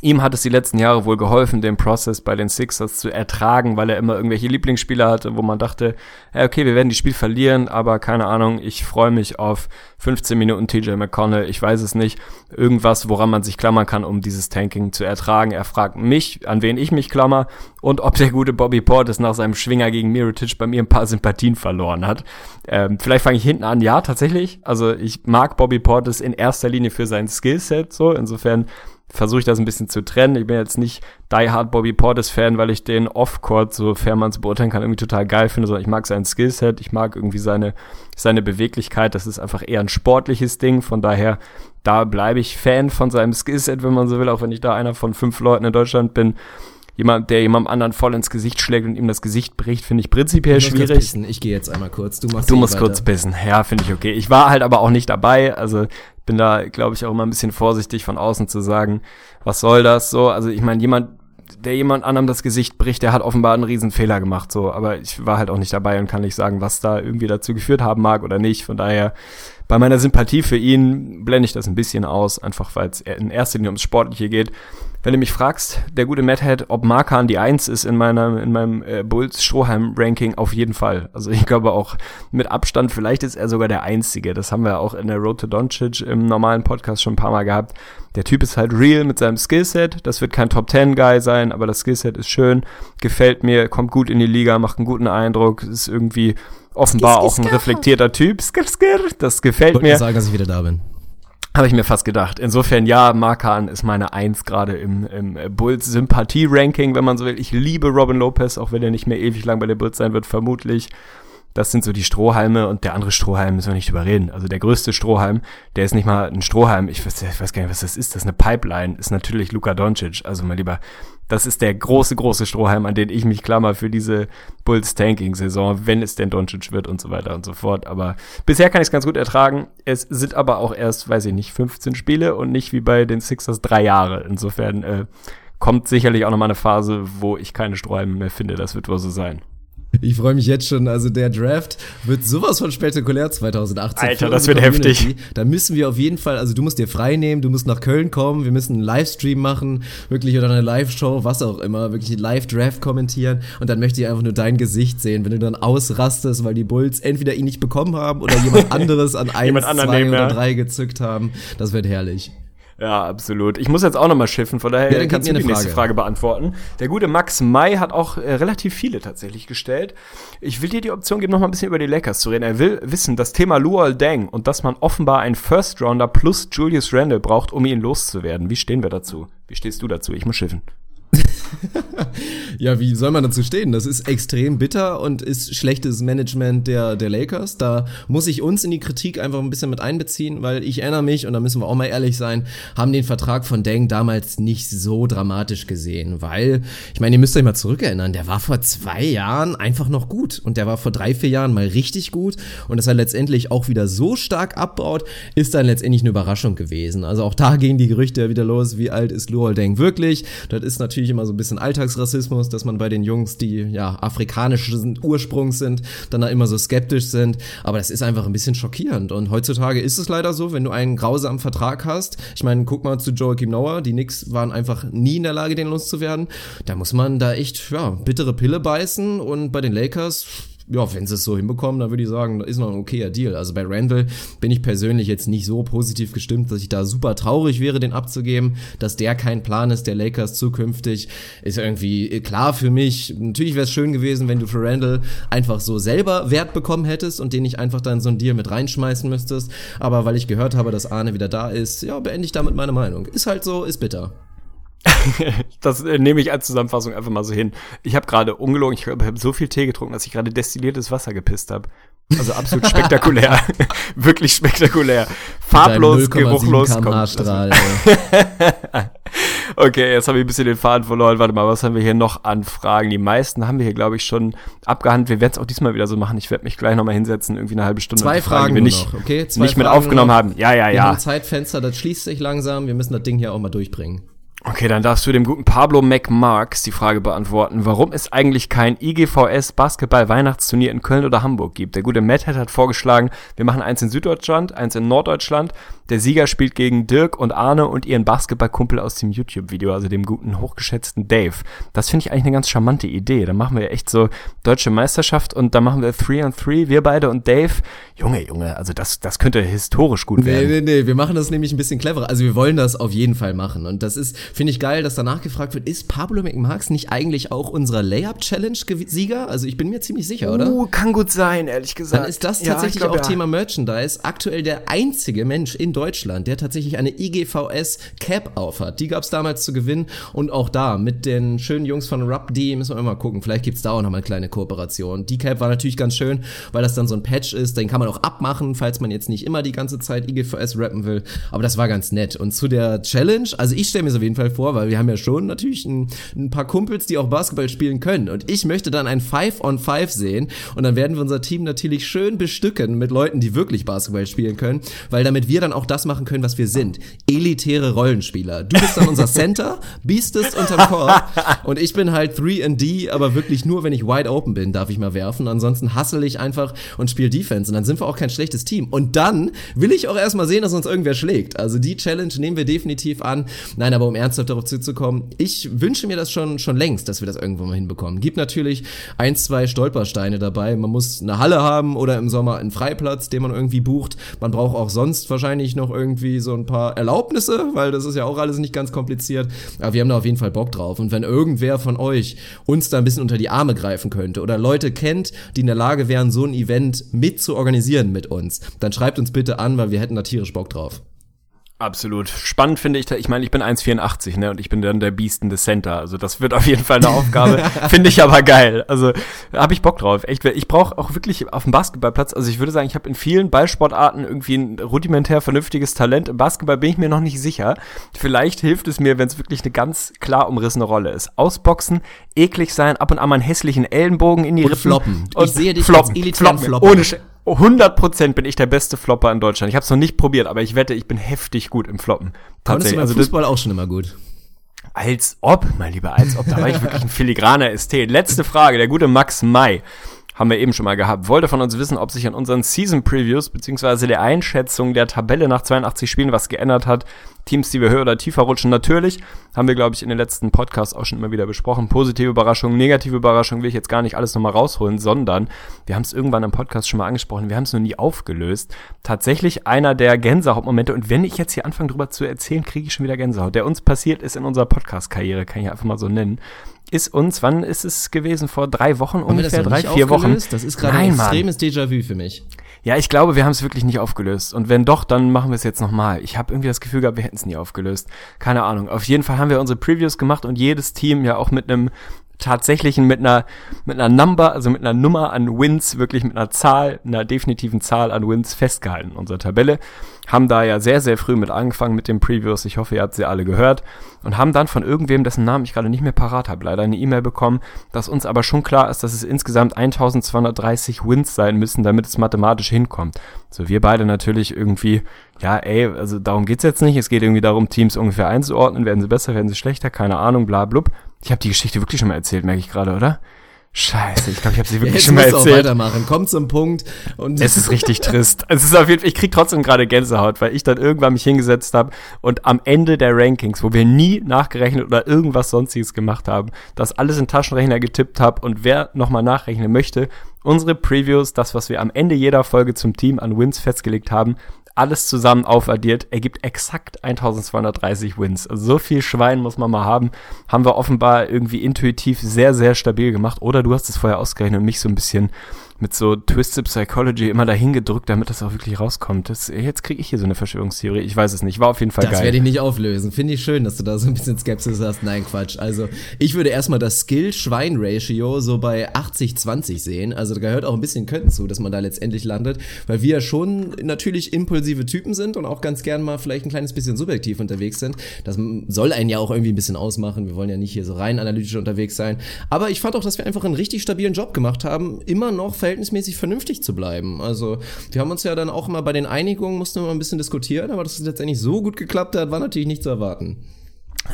[SPEAKER 5] Ihm hat es die letzten Jahre wohl geholfen, den Prozess bei den Sixers zu ertragen, weil er immer irgendwelche Lieblingsspieler hatte, wo man dachte, okay, wir werden die Spiel verlieren, aber keine Ahnung, ich freue mich auf 15 Minuten TJ McConnell, ich weiß es nicht, irgendwas, woran man sich klammern kann, um dieses Tanking zu ertragen. Er fragt mich, an wen ich mich klammer und ob der gute Bobby Portis nach seinem Schwinger gegen Mirotic bei mir ein paar Sympathien verloren hat. Ähm, vielleicht fange ich hinten an, ja, tatsächlich. Also ich mag Bobby Portis in erster Linie für sein Skillset, so, insofern versuche ich das ein bisschen zu trennen. Ich bin jetzt nicht Die Hard Bobby Portis Fan, weil ich den Off-Court, sofern man es beurteilen kann, irgendwie total geil finde, sondern ich mag sein Skillset, ich mag irgendwie seine, seine Beweglichkeit. Das ist einfach eher ein sportliches Ding. Von daher, da bleibe ich Fan von seinem Skillset, wenn man so will, auch wenn ich da einer von fünf Leuten in Deutschland bin. Jemand, der jemandem anderen voll ins Gesicht schlägt und ihm das Gesicht bricht, finde ich prinzipiell schwierig.
[SPEAKER 4] Ich gehe jetzt einmal kurz. Du machst
[SPEAKER 5] Du musst kurz bissen. Ja, finde ich okay. Ich war halt aber auch nicht dabei. Also bin da, glaube ich, auch immer ein bisschen vorsichtig von außen zu sagen, was soll das so? Also ich meine, jemand, der jemand anderem das Gesicht bricht, der hat offenbar einen riesen Fehler gemacht, so. Aber ich war halt auch nicht dabei und kann nicht sagen, was da irgendwie dazu geführt haben mag oder nicht. Von daher, bei meiner Sympathie für ihn blende ich das ein bisschen aus, einfach weil es in erster Linie ums Sportliche geht. Wenn du mich fragst, der gute Madhead, ob Markan die Eins ist in meinem, in meinem äh, Bulls Stroheim Ranking, auf jeden Fall. Also ich glaube auch mit Abstand, vielleicht ist er sogar der Einzige. Das haben wir auch in der Road to Doncic im normalen Podcast schon ein paar Mal gehabt. Der Typ ist halt real mit seinem Skillset. Das wird kein Top Ten Guy sein, aber das Skillset ist schön, gefällt mir, kommt gut in die Liga, macht einen guten Eindruck, ist irgendwie offenbar auch ein reflektierter Typ. Skir, skir, das gefällt
[SPEAKER 4] Ich wollte
[SPEAKER 5] mir.
[SPEAKER 4] sagen, dass ich wieder da bin.
[SPEAKER 5] Habe ich mir fast gedacht. Insofern, ja, Markan ist meine Eins gerade im, im Bulls Sympathie-Ranking, wenn man so will. Ich liebe Robin Lopez, auch wenn er nicht mehr ewig lang bei der Bulls sein wird, vermutlich. Das sind so die Strohhalme und der andere Strohhalm müssen wir nicht überreden. Also der größte Strohhalm, der ist nicht mal ein Strohhalm. Ich weiß, ich weiß gar nicht, was das ist. Das ist eine Pipeline. Ist natürlich Luka Doncic. Also mein Lieber, das ist der große, große Strohhalm, an den ich mich klammer für diese Bulls Tanking-Saison, wenn es denn Doncic wird und so weiter und so fort. Aber bisher kann ich es ganz gut ertragen. Es sind aber auch erst, weiß ich nicht, 15 Spiele und nicht wie bei den Sixers drei Jahre. Insofern äh, kommt sicherlich auch nochmal eine Phase, wo ich keine Strohhalme mehr finde. Das wird wohl so sein. *laughs*
[SPEAKER 4] Ich freue mich jetzt schon. Also der Draft wird sowas von spektakulär 2018.
[SPEAKER 5] Alter, das wird heftig.
[SPEAKER 4] Community. Da müssen wir auf jeden Fall, also du musst dir frei nehmen, du musst nach Köln kommen, wir müssen einen Livestream machen, wirklich oder eine Live-Show, was auch immer, wirklich einen Live-Draft kommentieren und dann möchte ich einfach nur dein Gesicht sehen, wenn du dann ausrastest, weil die Bulls entweder ihn nicht bekommen haben oder jemand *laughs* anderes an eins, zwei
[SPEAKER 5] nehmen,
[SPEAKER 4] oder
[SPEAKER 5] ja.
[SPEAKER 4] drei gezückt haben. Das wird herrlich.
[SPEAKER 5] Ja, absolut. Ich muss jetzt auch nochmal schiffen, von daher
[SPEAKER 4] Ja, dann
[SPEAKER 5] kannst du die
[SPEAKER 4] eine
[SPEAKER 5] nächste
[SPEAKER 4] Frage.
[SPEAKER 5] Frage beantworten. Der gute Max May hat auch äh, relativ viele tatsächlich gestellt. Ich will dir die Option geben, nochmal ein bisschen über die Lakers zu reden. Er will wissen, das Thema Luol Deng und dass man offenbar einen First Rounder plus Julius Randle braucht, um ihn loszuwerden. Wie stehen wir dazu? Wie stehst du dazu? Ich muss schiffen. *laughs*
[SPEAKER 4] Ja, wie soll man dazu stehen? Das ist extrem bitter und ist schlechtes Management der, der Lakers. Da muss ich uns in die Kritik einfach ein bisschen mit einbeziehen, weil ich erinnere mich, und da müssen wir auch mal ehrlich sein, haben den Vertrag von Deng damals nicht so dramatisch gesehen, weil, ich meine, ihr müsst euch mal zurückerinnern, der war vor zwei Jahren einfach noch gut und der war vor drei, vier Jahren mal richtig gut und dass er letztendlich auch wieder so stark abbaut, ist dann letztendlich eine Überraschung gewesen. Also auch da gehen die Gerüchte wieder los, wie alt ist Luol Deng wirklich? Das ist natürlich immer so ein bisschen Alltagsrassismus, dass man bei den Jungs, die ja afrikanischen Ursprungs sind, dann da immer so skeptisch sind. Aber das ist einfach ein bisschen schockierend. Und heutzutage ist es leider so, wenn du einen grausamen Vertrag hast. Ich meine, guck mal zu Joachim Noah. Die Knicks waren einfach nie in der Lage, den loszuwerden. Da muss man da echt, ja, bittere Pille beißen. Und bei den Lakers, ja, wenn sie es so hinbekommen, dann würde ich sagen, da ist noch ein okayer Deal. Also bei Randall bin ich persönlich jetzt nicht so positiv gestimmt, dass ich da super traurig wäre, den abzugeben. Dass der kein Plan ist, der Lakers zukünftig, ist irgendwie klar für mich. Natürlich wäre es schön gewesen, wenn du für Randall einfach so selber Wert bekommen hättest und den nicht einfach dann so ein Deal mit reinschmeißen müsstest. Aber weil ich gehört habe, dass Arne wieder da ist, ja, beende ich damit meine Meinung. Ist halt so, ist bitter. *laughs*
[SPEAKER 5] Das äh, nehme ich als Zusammenfassung einfach mal so hin. Ich habe gerade ungelogen, ich habe so viel Tee getrunken, dass ich gerade destilliertes Wasser gepisst habe. Also absolut spektakulär. *laughs* *laughs* Wirklich spektakulär. Farblos,
[SPEAKER 4] Mit deinem 0,7
[SPEAKER 5] geruchlos.
[SPEAKER 4] Strahl.
[SPEAKER 5] Okay, jetzt habe ich ein bisschen den Faden verloren. Warte mal, was haben wir hier noch an Fragen? Die meisten haben wir hier, glaube ich, schon abgehandelt. Wir werden es auch diesmal wieder so machen. Ich werde mich gleich nochmal hinsetzen, irgendwie eine halbe Stunde.
[SPEAKER 4] Zwei
[SPEAKER 5] mit
[SPEAKER 4] Fragen
[SPEAKER 5] die wir nicht,
[SPEAKER 4] noch, okay? Zwei
[SPEAKER 5] nicht mit
[SPEAKER 4] Fragen
[SPEAKER 5] aufgenommen
[SPEAKER 4] noch.
[SPEAKER 5] haben. Ja, ja,
[SPEAKER 4] Wir
[SPEAKER 5] ja.
[SPEAKER 4] haben ein Zeitfenster, das schließt sich langsam. Wir müssen das Ding hier auch mal durchbringen.
[SPEAKER 5] Okay, dann darfst du dem guten Pablo McMarks die Frage beantworten, warum es eigentlich kein IGVS Basketball Weihnachtsturnier in Köln oder Hamburg gibt. Der gute Matt hat vorgeschlagen, wir machen eins in Süddeutschland, eins in Norddeutschland. Der Sieger spielt gegen Dirk und Arne und ihren Basketballkumpel aus dem YouTube-Video, also dem guten, hochgeschätzten Dave. Das finde ich eigentlich eine ganz charmante Idee. Da machen wir echt so deutsche Meisterschaft und da machen wir 3 on 3, wir beide und Dave. Junge, Junge, also das, das könnte historisch gut werden.
[SPEAKER 4] Nee, nee, nee, wir machen das nämlich ein bisschen cleverer. Also wir wollen das auf jeden Fall machen. Und das ist, finde ich geil, dass danach gefragt wird, ist Pablo McMarks nicht eigentlich auch unserer Layup-Challenge-Sieger? Also ich bin mir ziemlich sicher, oder?
[SPEAKER 5] Uh, kann gut sein, ehrlich gesagt.
[SPEAKER 4] Dann ist das
[SPEAKER 5] Ja,
[SPEAKER 4] tatsächlich
[SPEAKER 5] ich glaub,
[SPEAKER 4] auch
[SPEAKER 5] ja.
[SPEAKER 4] Thema Merchandise. Aktuell der einzige Mensch in Deutschland, der tatsächlich eine IGVS Cap aufhat. Die gab es damals zu gewinnen und auch da mit den schönen Jungs von Rub D müssen wir mal gucken. Vielleicht gibt's da auch noch mal eine kleine Kooperation. Die Cap war natürlich ganz schön, weil das dann so ein Patch ist. Den kann man auch abmachen, falls man jetzt nicht immer die ganze Zeit IGVS rappen will. Aber das war ganz nett. Und zu der Challenge, also ich stelle mir es auf jeden Fall vor, weil wir haben ja schon natürlich ein, ein paar Kumpels, die auch Basketball spielen können. Und ich möchte dann ein Five on Five sehen. Und dann werden wir unser Team natürlich schön bestücken mit Leuten, die wirklich Basketball spielen können, weil damit wir dann auch das machen können, was wir sind. Elitäre Rollenspieler. Du bist dann unser Center, biestest unterm Korb und ich bin halt 3D, aber wirklich nur, wenn ich wide open bin, darf ich mal werfen. Ansonsten hassle ich einfach und spiele Defense und dann sind wir auch kein schlechtes Team. Und dann will ich auch erstmal sehen, dass uns irgendwer schlägt. Also die Challenge nehmen wir definitiv an. Nein, aber um ernsthaft darauf zuzukommen, ich wünsche mir das schon, schon längst, dass wir das irgendwo mal hinbekommen. Gibt natürlich ein, zwei Stolpersteine dabei. Man muss eine Halle haben oder im Sommer einen Freiplatz, den man irgendwie bucht. Man braucht auch sonst wahrscheinlich noch irgendwie so ein paar Erlaubnisse, weil das ist ja auch alles nicht ganz kompliziert. Aber wir haben da auf jeden Fall Bock drauf. Und wenn irgendwer von euch uns da ein bisschen unter die Arme greifen könnte oder Leute kennt, die in der Lage wären, so ein Event mit zu organisieren mit uns, dann schreibt uns bitte an, weil wir hätten da tierisch Bock drauf.
[SPEAKER 5] Absolut. Spannend finde ich, ich meine, ich bin 1,84, ne, und ich bin dann der biestende Center. Also das wird auf jeden Fall eine Aufgabe. *laughs* finde ich aber geil. Also habe ich Bock drauf. Echt, ich brauche auch wirklich auf dem Basketballplatz, also ich würde sagen, ich habe in vielen Ballsportarten irgendwie ein rudimentär vernünftiges Talent. Im Basketball bin ich mir noch nicht sicher. Vielleicht hilft es mir, wenn es wirklich eine ganz klar umrissene Rolle ist. Ausboxen, eklig sein, ab und an mal einen hässlichen Ellenbogen in die
[SPEAKER 4] Und
[SPEAKER 5] Rippen.
[SPEAKER 4] floppen. Ich
[SPEAKER 5] Und
[SPEAKER 4] sehe dich
[SPEAKER 5] floppen,
[SPEAKER 4] als
[SPEAKER 5] floppen.
[SPEAKER 4] Flopper.
[SPEAKER 5] Ohne Sch 100% bin ich der beste Flopper in Deutschland. Ich habe es noch nicht probiert, aber ich wette, ich bin heftig gut im Floppen.
[SPEAKER 4] Konntest du beim
[SPEAKER 5] Also
[SPEAKER 4] Fußball auch schon immer gut.
[SPEAKER 5] als ob, mein Lieber, als ob. Da war ich wirklich ein filigraner Ästhet. Letzte Frage, der gute Max May. Haben wir eben schon mal gehabt. Wollte von uns wissen, ob sich an unseren Season Previews beziehungsweise der Einschätzung der Tabelle nach 82 Spielen was geändert hat. Teams, die wir höher oder tiefer rutschen. Natürlich haben wir, glaube ich, in den letzten Podcasts auch schon immer wieder besprochen. Positive Überraschungen, negative Überraschungen will ich jetzt gar nicht alles nochmal rausholen, sondern wir haben es irgendwann im Podcast schon mal angesprochen. Wir haben es noch nie aufgelöst. Tatsächlich einer der Gänsehautmomente. Und wenn ich jetzt hier anfange drüber zu erzählen, kriege ich schon wieder Gänsehaut. Der uns passiert ist in unserer Podcast-Karriere, kann ich einfach mal so nennen ist uns, wann ist es gewesen? Vor drei Wochen
[SPEAKER 4] Haben
[SPEAKER 5] ungefähr, drei, vier Wochen.
[SPEAKER 4] aufgelöst? Das ist gerade ein extremes Déjà-vu für mich.
[SPEAKER 5] Ja, ich glaube, wir haben es wirklich nicht aufgelöst. Und wenn doch, dann machen wir es jetzt nochmal. Ich habe irgendwie das Gefühl gehabt, wir hätten es nie aufgelöst. Keine Ahnung. Auf jeden Fall haben wir unsere Previews gemacht und jedes Team ja auch mit einem tatsächlichen, mit einer, mit einer Number, also mit einer Nummer an Wins, wirklich mit einer Zahl, einer definitiven Zahl an Wins festgehalten in unserer Tabelle. Haben da ja sehr, sehr früh mit angefangen mit den Previews. Ich hoffe, ihr habt sie alle gehört. Und haben dann von irgendwem, dessen Namen ich gerade nicht mehr parat habe, leider eine E-Mail bekommen, dass uns aber schon klar ist, dass es insgesamt 1230 Wins sein müssen, damit es mathematisch hinkommt. So, wir beide natürlich irgendwie, ja, ey, also darum geht's jetzt nicht. Es geht irgendwie darum, Teams ungefähr einzuordnen. Werden sie besser, werden sie schlechter, keine Ahnung, bla, blub. Ich habe die Geschichte wirklich schon mal erzählt, merke ich gerade, oder? Scheiße, ich glaube, ich habe sie *laughs* wirklich
[SPEAKER 4] Jetzt
[SPEAKER 5] schon mal
[SPEAKER 4] musst du auch
[SPEAKER 5] erzählt.
[SPEAKER 4] weitermachen. Komm zum Punkt. Und
[SPEAKER 5] Es ist richtig trist. Es ist auf jeden Fall, ich krieg trotzdem gerade Gänsehaut, weil ich dann irgendwann mich hingesetzt habe und am Ende der Rankings, wo wir nie nachgerechnet oder irgendwas sonstiges gemacht haben, das alles in Taschenrechner getippt habe und wer nochmal nachrechnen möchte, unsere Previews, das, was wir am Ende jeder Folge zum Team an Wins festgelegt haben, alles zusammen aufaddiert, ergibt exakt 1230 Wins. Also so viel Schwein muss man mal haben. Haben wir offenbar irgendwie intuitiv sehr, sehr stabil gemacht. Oder du hast es vorher ausgerechnet und mich so ein bisschen mit so Twisted Psychology immer dahin gedrückt, damit das auch wirklich rauskommt. Das, jetzt kriege ich hier so eine Verschwörungstheorie. Ich weiß es nicht. War auf jeden Fall
[SPEAKER 4] Das
[SPEAKER 5] geil.
[SPEAKER 4] werde ich nicht auflösen. Finde ich schön, dass du da so ein bisschen Skepsis hast. Nein, Quatsch. Also, ich würde erstmal das Skill-Schwein-Ratio so bei 80-20 sehen. Also, da gehört auch ein bisschen Können zu, dass man da letztendlich landet, weil wir ja schon natürlich impulsive Typen sind und auch ganz gern mal vielleicht ein kleines bisschen subjektiv unterwegs sind. Das soll einen ja auch irgendwie ein bisschen ausmachen. Wir wollen ja nicht hier so rein analytisch unterwegs sein. Aber ich fand auch, dass wir einfach einen richtig stabilen Job gemacht haben, immer noch verhältnismäßig vernünftig zu bleiben. Also, wir haben uns ja dann auch immer bei den Einigungen, mussten wir mal ein bisschen diskutieren, aber dass es letztendlich so gut geklappt hat, war natürlich nicht zu erwarten.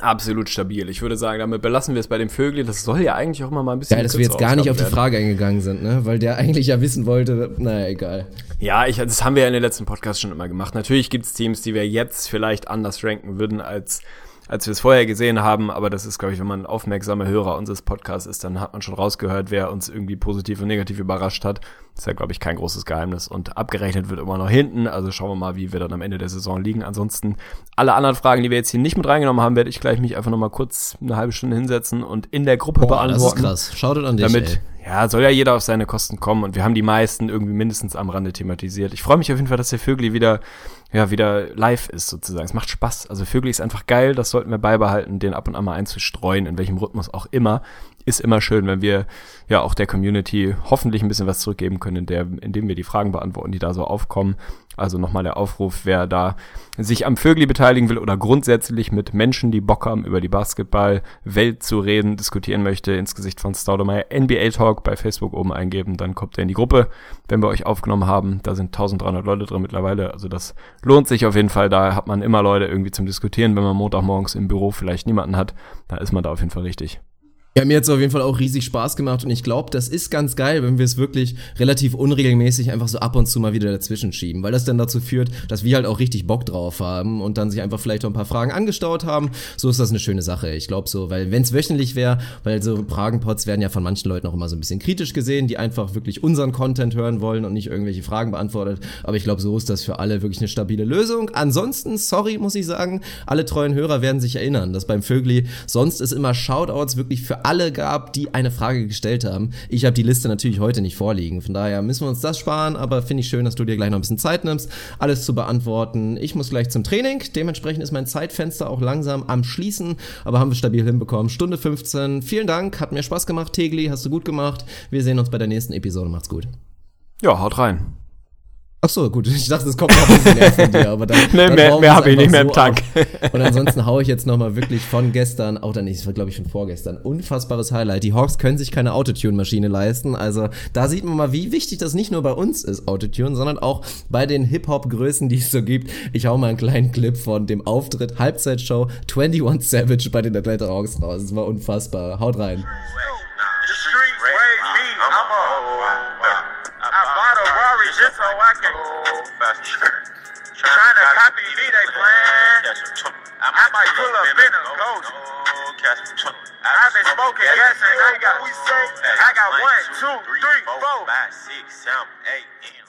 [SPEAKER 5] Absolut stabil. Ich würde sagen, damit belassen wir es bei dem Vögel. Das soll ja eigentlich auch immer mal ein bisschen.
[SPEAKER 4] Ja, dass wir jetzt gar nicht auf die Frage eingegangen sind, ne? Weil der eigentlich ja wissen wollte, naja, egal.
[SPEAKER 5] Ja, ich, das haben wir ja in den letzten Podcasts schon immer gemacht. Natürlich gibt's Teams, die wir jetzt vielleicht anders ranken würden als als wir es vorher gesehen haben, aber das ist, glaube ich, wenn man aufmerksame Hörer unseres Podcasts ist, dann hat man schon rausgehört, wer uns irgendwie positiv und negativ überrascht hat. Das ist ja, glaube ich, kein großes Geheimnis. Und abgerechnet wird immer noch hinten. Also schauen wir mal, wie wir dann am Ende der Saison liegen. Ansonsten alle anderen Fragen, die wir jetzt hier nicht mit reingenommen haben, werde ich gleich mich einfach nochmal kurz eine halbe Stunde hinsetzen und in der Gruppe
[SPEAKER 4] Boah,
[SPEAKER 5] beantworten.
[SPEAKER 4] Das ist krass. Schaut an dich.
[SPEAKER 5] Damit, ey. Ja, soll ja jeder auf seine Kosten kommen und wir haben die meisten irgendwie mindestens am Rande thematisiert. Ich freue mich auf jeden Fall, dass der Vögel wieder ja, wieder live ist sozusagen. Es macht Spaß. Also Vögel ist einfach geil, das sollten wir beibehalten, den ab und an mal einzustreuen, in welchem Rhythmus auch immer. Ist immer schön, wenn wir ja auch der Community hoffentlich ein bisschen was zurückgeben können, in der, indem wir die Fragen beantworten, die da so aufkommen. Also nochmal der Aufruf, wer da sich am Vögli beteiligen will oder grundsätzlich mit Menschen, die Bock haben, über die Basketballwelt zu reden, diskutieren möchte, ins Gesicht von Staudemeyer NBA Talk bei Facebook oben eingeben, dann kommt er in die Gruppe, wenn wir euch aufgenommen haben. Da sind 1300 Leute drin mittlerweile, also das lohnt sich auf jeden Fall. Da hat man immer Leute irgendwie zum Diskutieren, wenn man Montagmorgens im Büro vielleicht niemanden hat, da ist man da auf jeden Fall richtig.
[SPEAKER 4] Ja, mir hat es auf jeden Fall auch riesig Spaß gemacht und ich glaube, das ist ganz geil, wenn wir es wirklich relativ unregelmäßig einfach so ab und zu mal wieder dazwischen schieben, weil das dann dazu führt, dass wir halt auch richtig Bock drauf haben und dann sich einfach vielleicht auch ein paar Fragen angestaut haben. So ist das eine schöne Sache. Ich glaube so, weil wenn es wöchentlich wäre, weil so Fragenpots werden ja von manchen Leuten auch immer so ein bisschen kritisch gesehen, die einfach wirklich unseren Content hören wollen und nicht irgendwelche Fragen beantwortet. Aber ich glaube, so ist das für alle wirklich eine stabile Lösung. Ansonsten, sorry, muss ich sagen, alle treuen Hörer werden sich erinnern, dass beim Vögli sonst ist immer Shoutouts wirklich für alle gab, die eine Frage gestellt haben. Ich habe die Liste natürlich heute nicht vorliegen. Von daher müssen wir uns das sparen, aber finde ich schön, dass du dir gleich noch ein bisschen Zeit nimmst, alles zu beantworten. Ich muss gleich zum Training. Dementsprechend ist mein Zeitfenster auch langsam am Schließen, aber haben wir stabil hinbekommen. Stunde 15. Vielen Dank, hat mir Spaß gemacht, Tegli, hast du gut gemacht. Wir sehen uns bei der nächsten Episode. Macht's gut.
[SPEAKER 5] Ja, haut rein.
[SPEAKER 4] Ach so, gut. *laughs* Ich dachte, es kommt noch ein bisschen mehr von dir, aber dann. *laughs*
[SPEAKER 5] nee,
[SPEAKER 4] dann
[SPEAKER 5] mehr, mehr habe ich nicht mehr im Tank.
[SPEAKER 4] Und ansonsten haue ich jetzt nochmal wirklich von gestern, auch dann nicht, das war glaube ich von vorgestern, unfassbares Highlight. Die Hawks können sich keine Autotune-Maschine leisten. Also da sieht man mal, wie wichtig das nicht nur bei uns ist, Autotune, sondern auch bei den Hip-Hop-Größen, die es so gibt. Ich hau mal einen kleinen Clip von dem Auftritt Halbzeitshow 21 Savage bei den Atlanta Hawks raus. Das war unfassbar. Haut rein.
[SPEAKER 6] Just so I can. Trying to copy me, they plan. I might pull up in a ghost. I've been smoking gas and I got, I got one, two, three, four, five, six, seven, eight.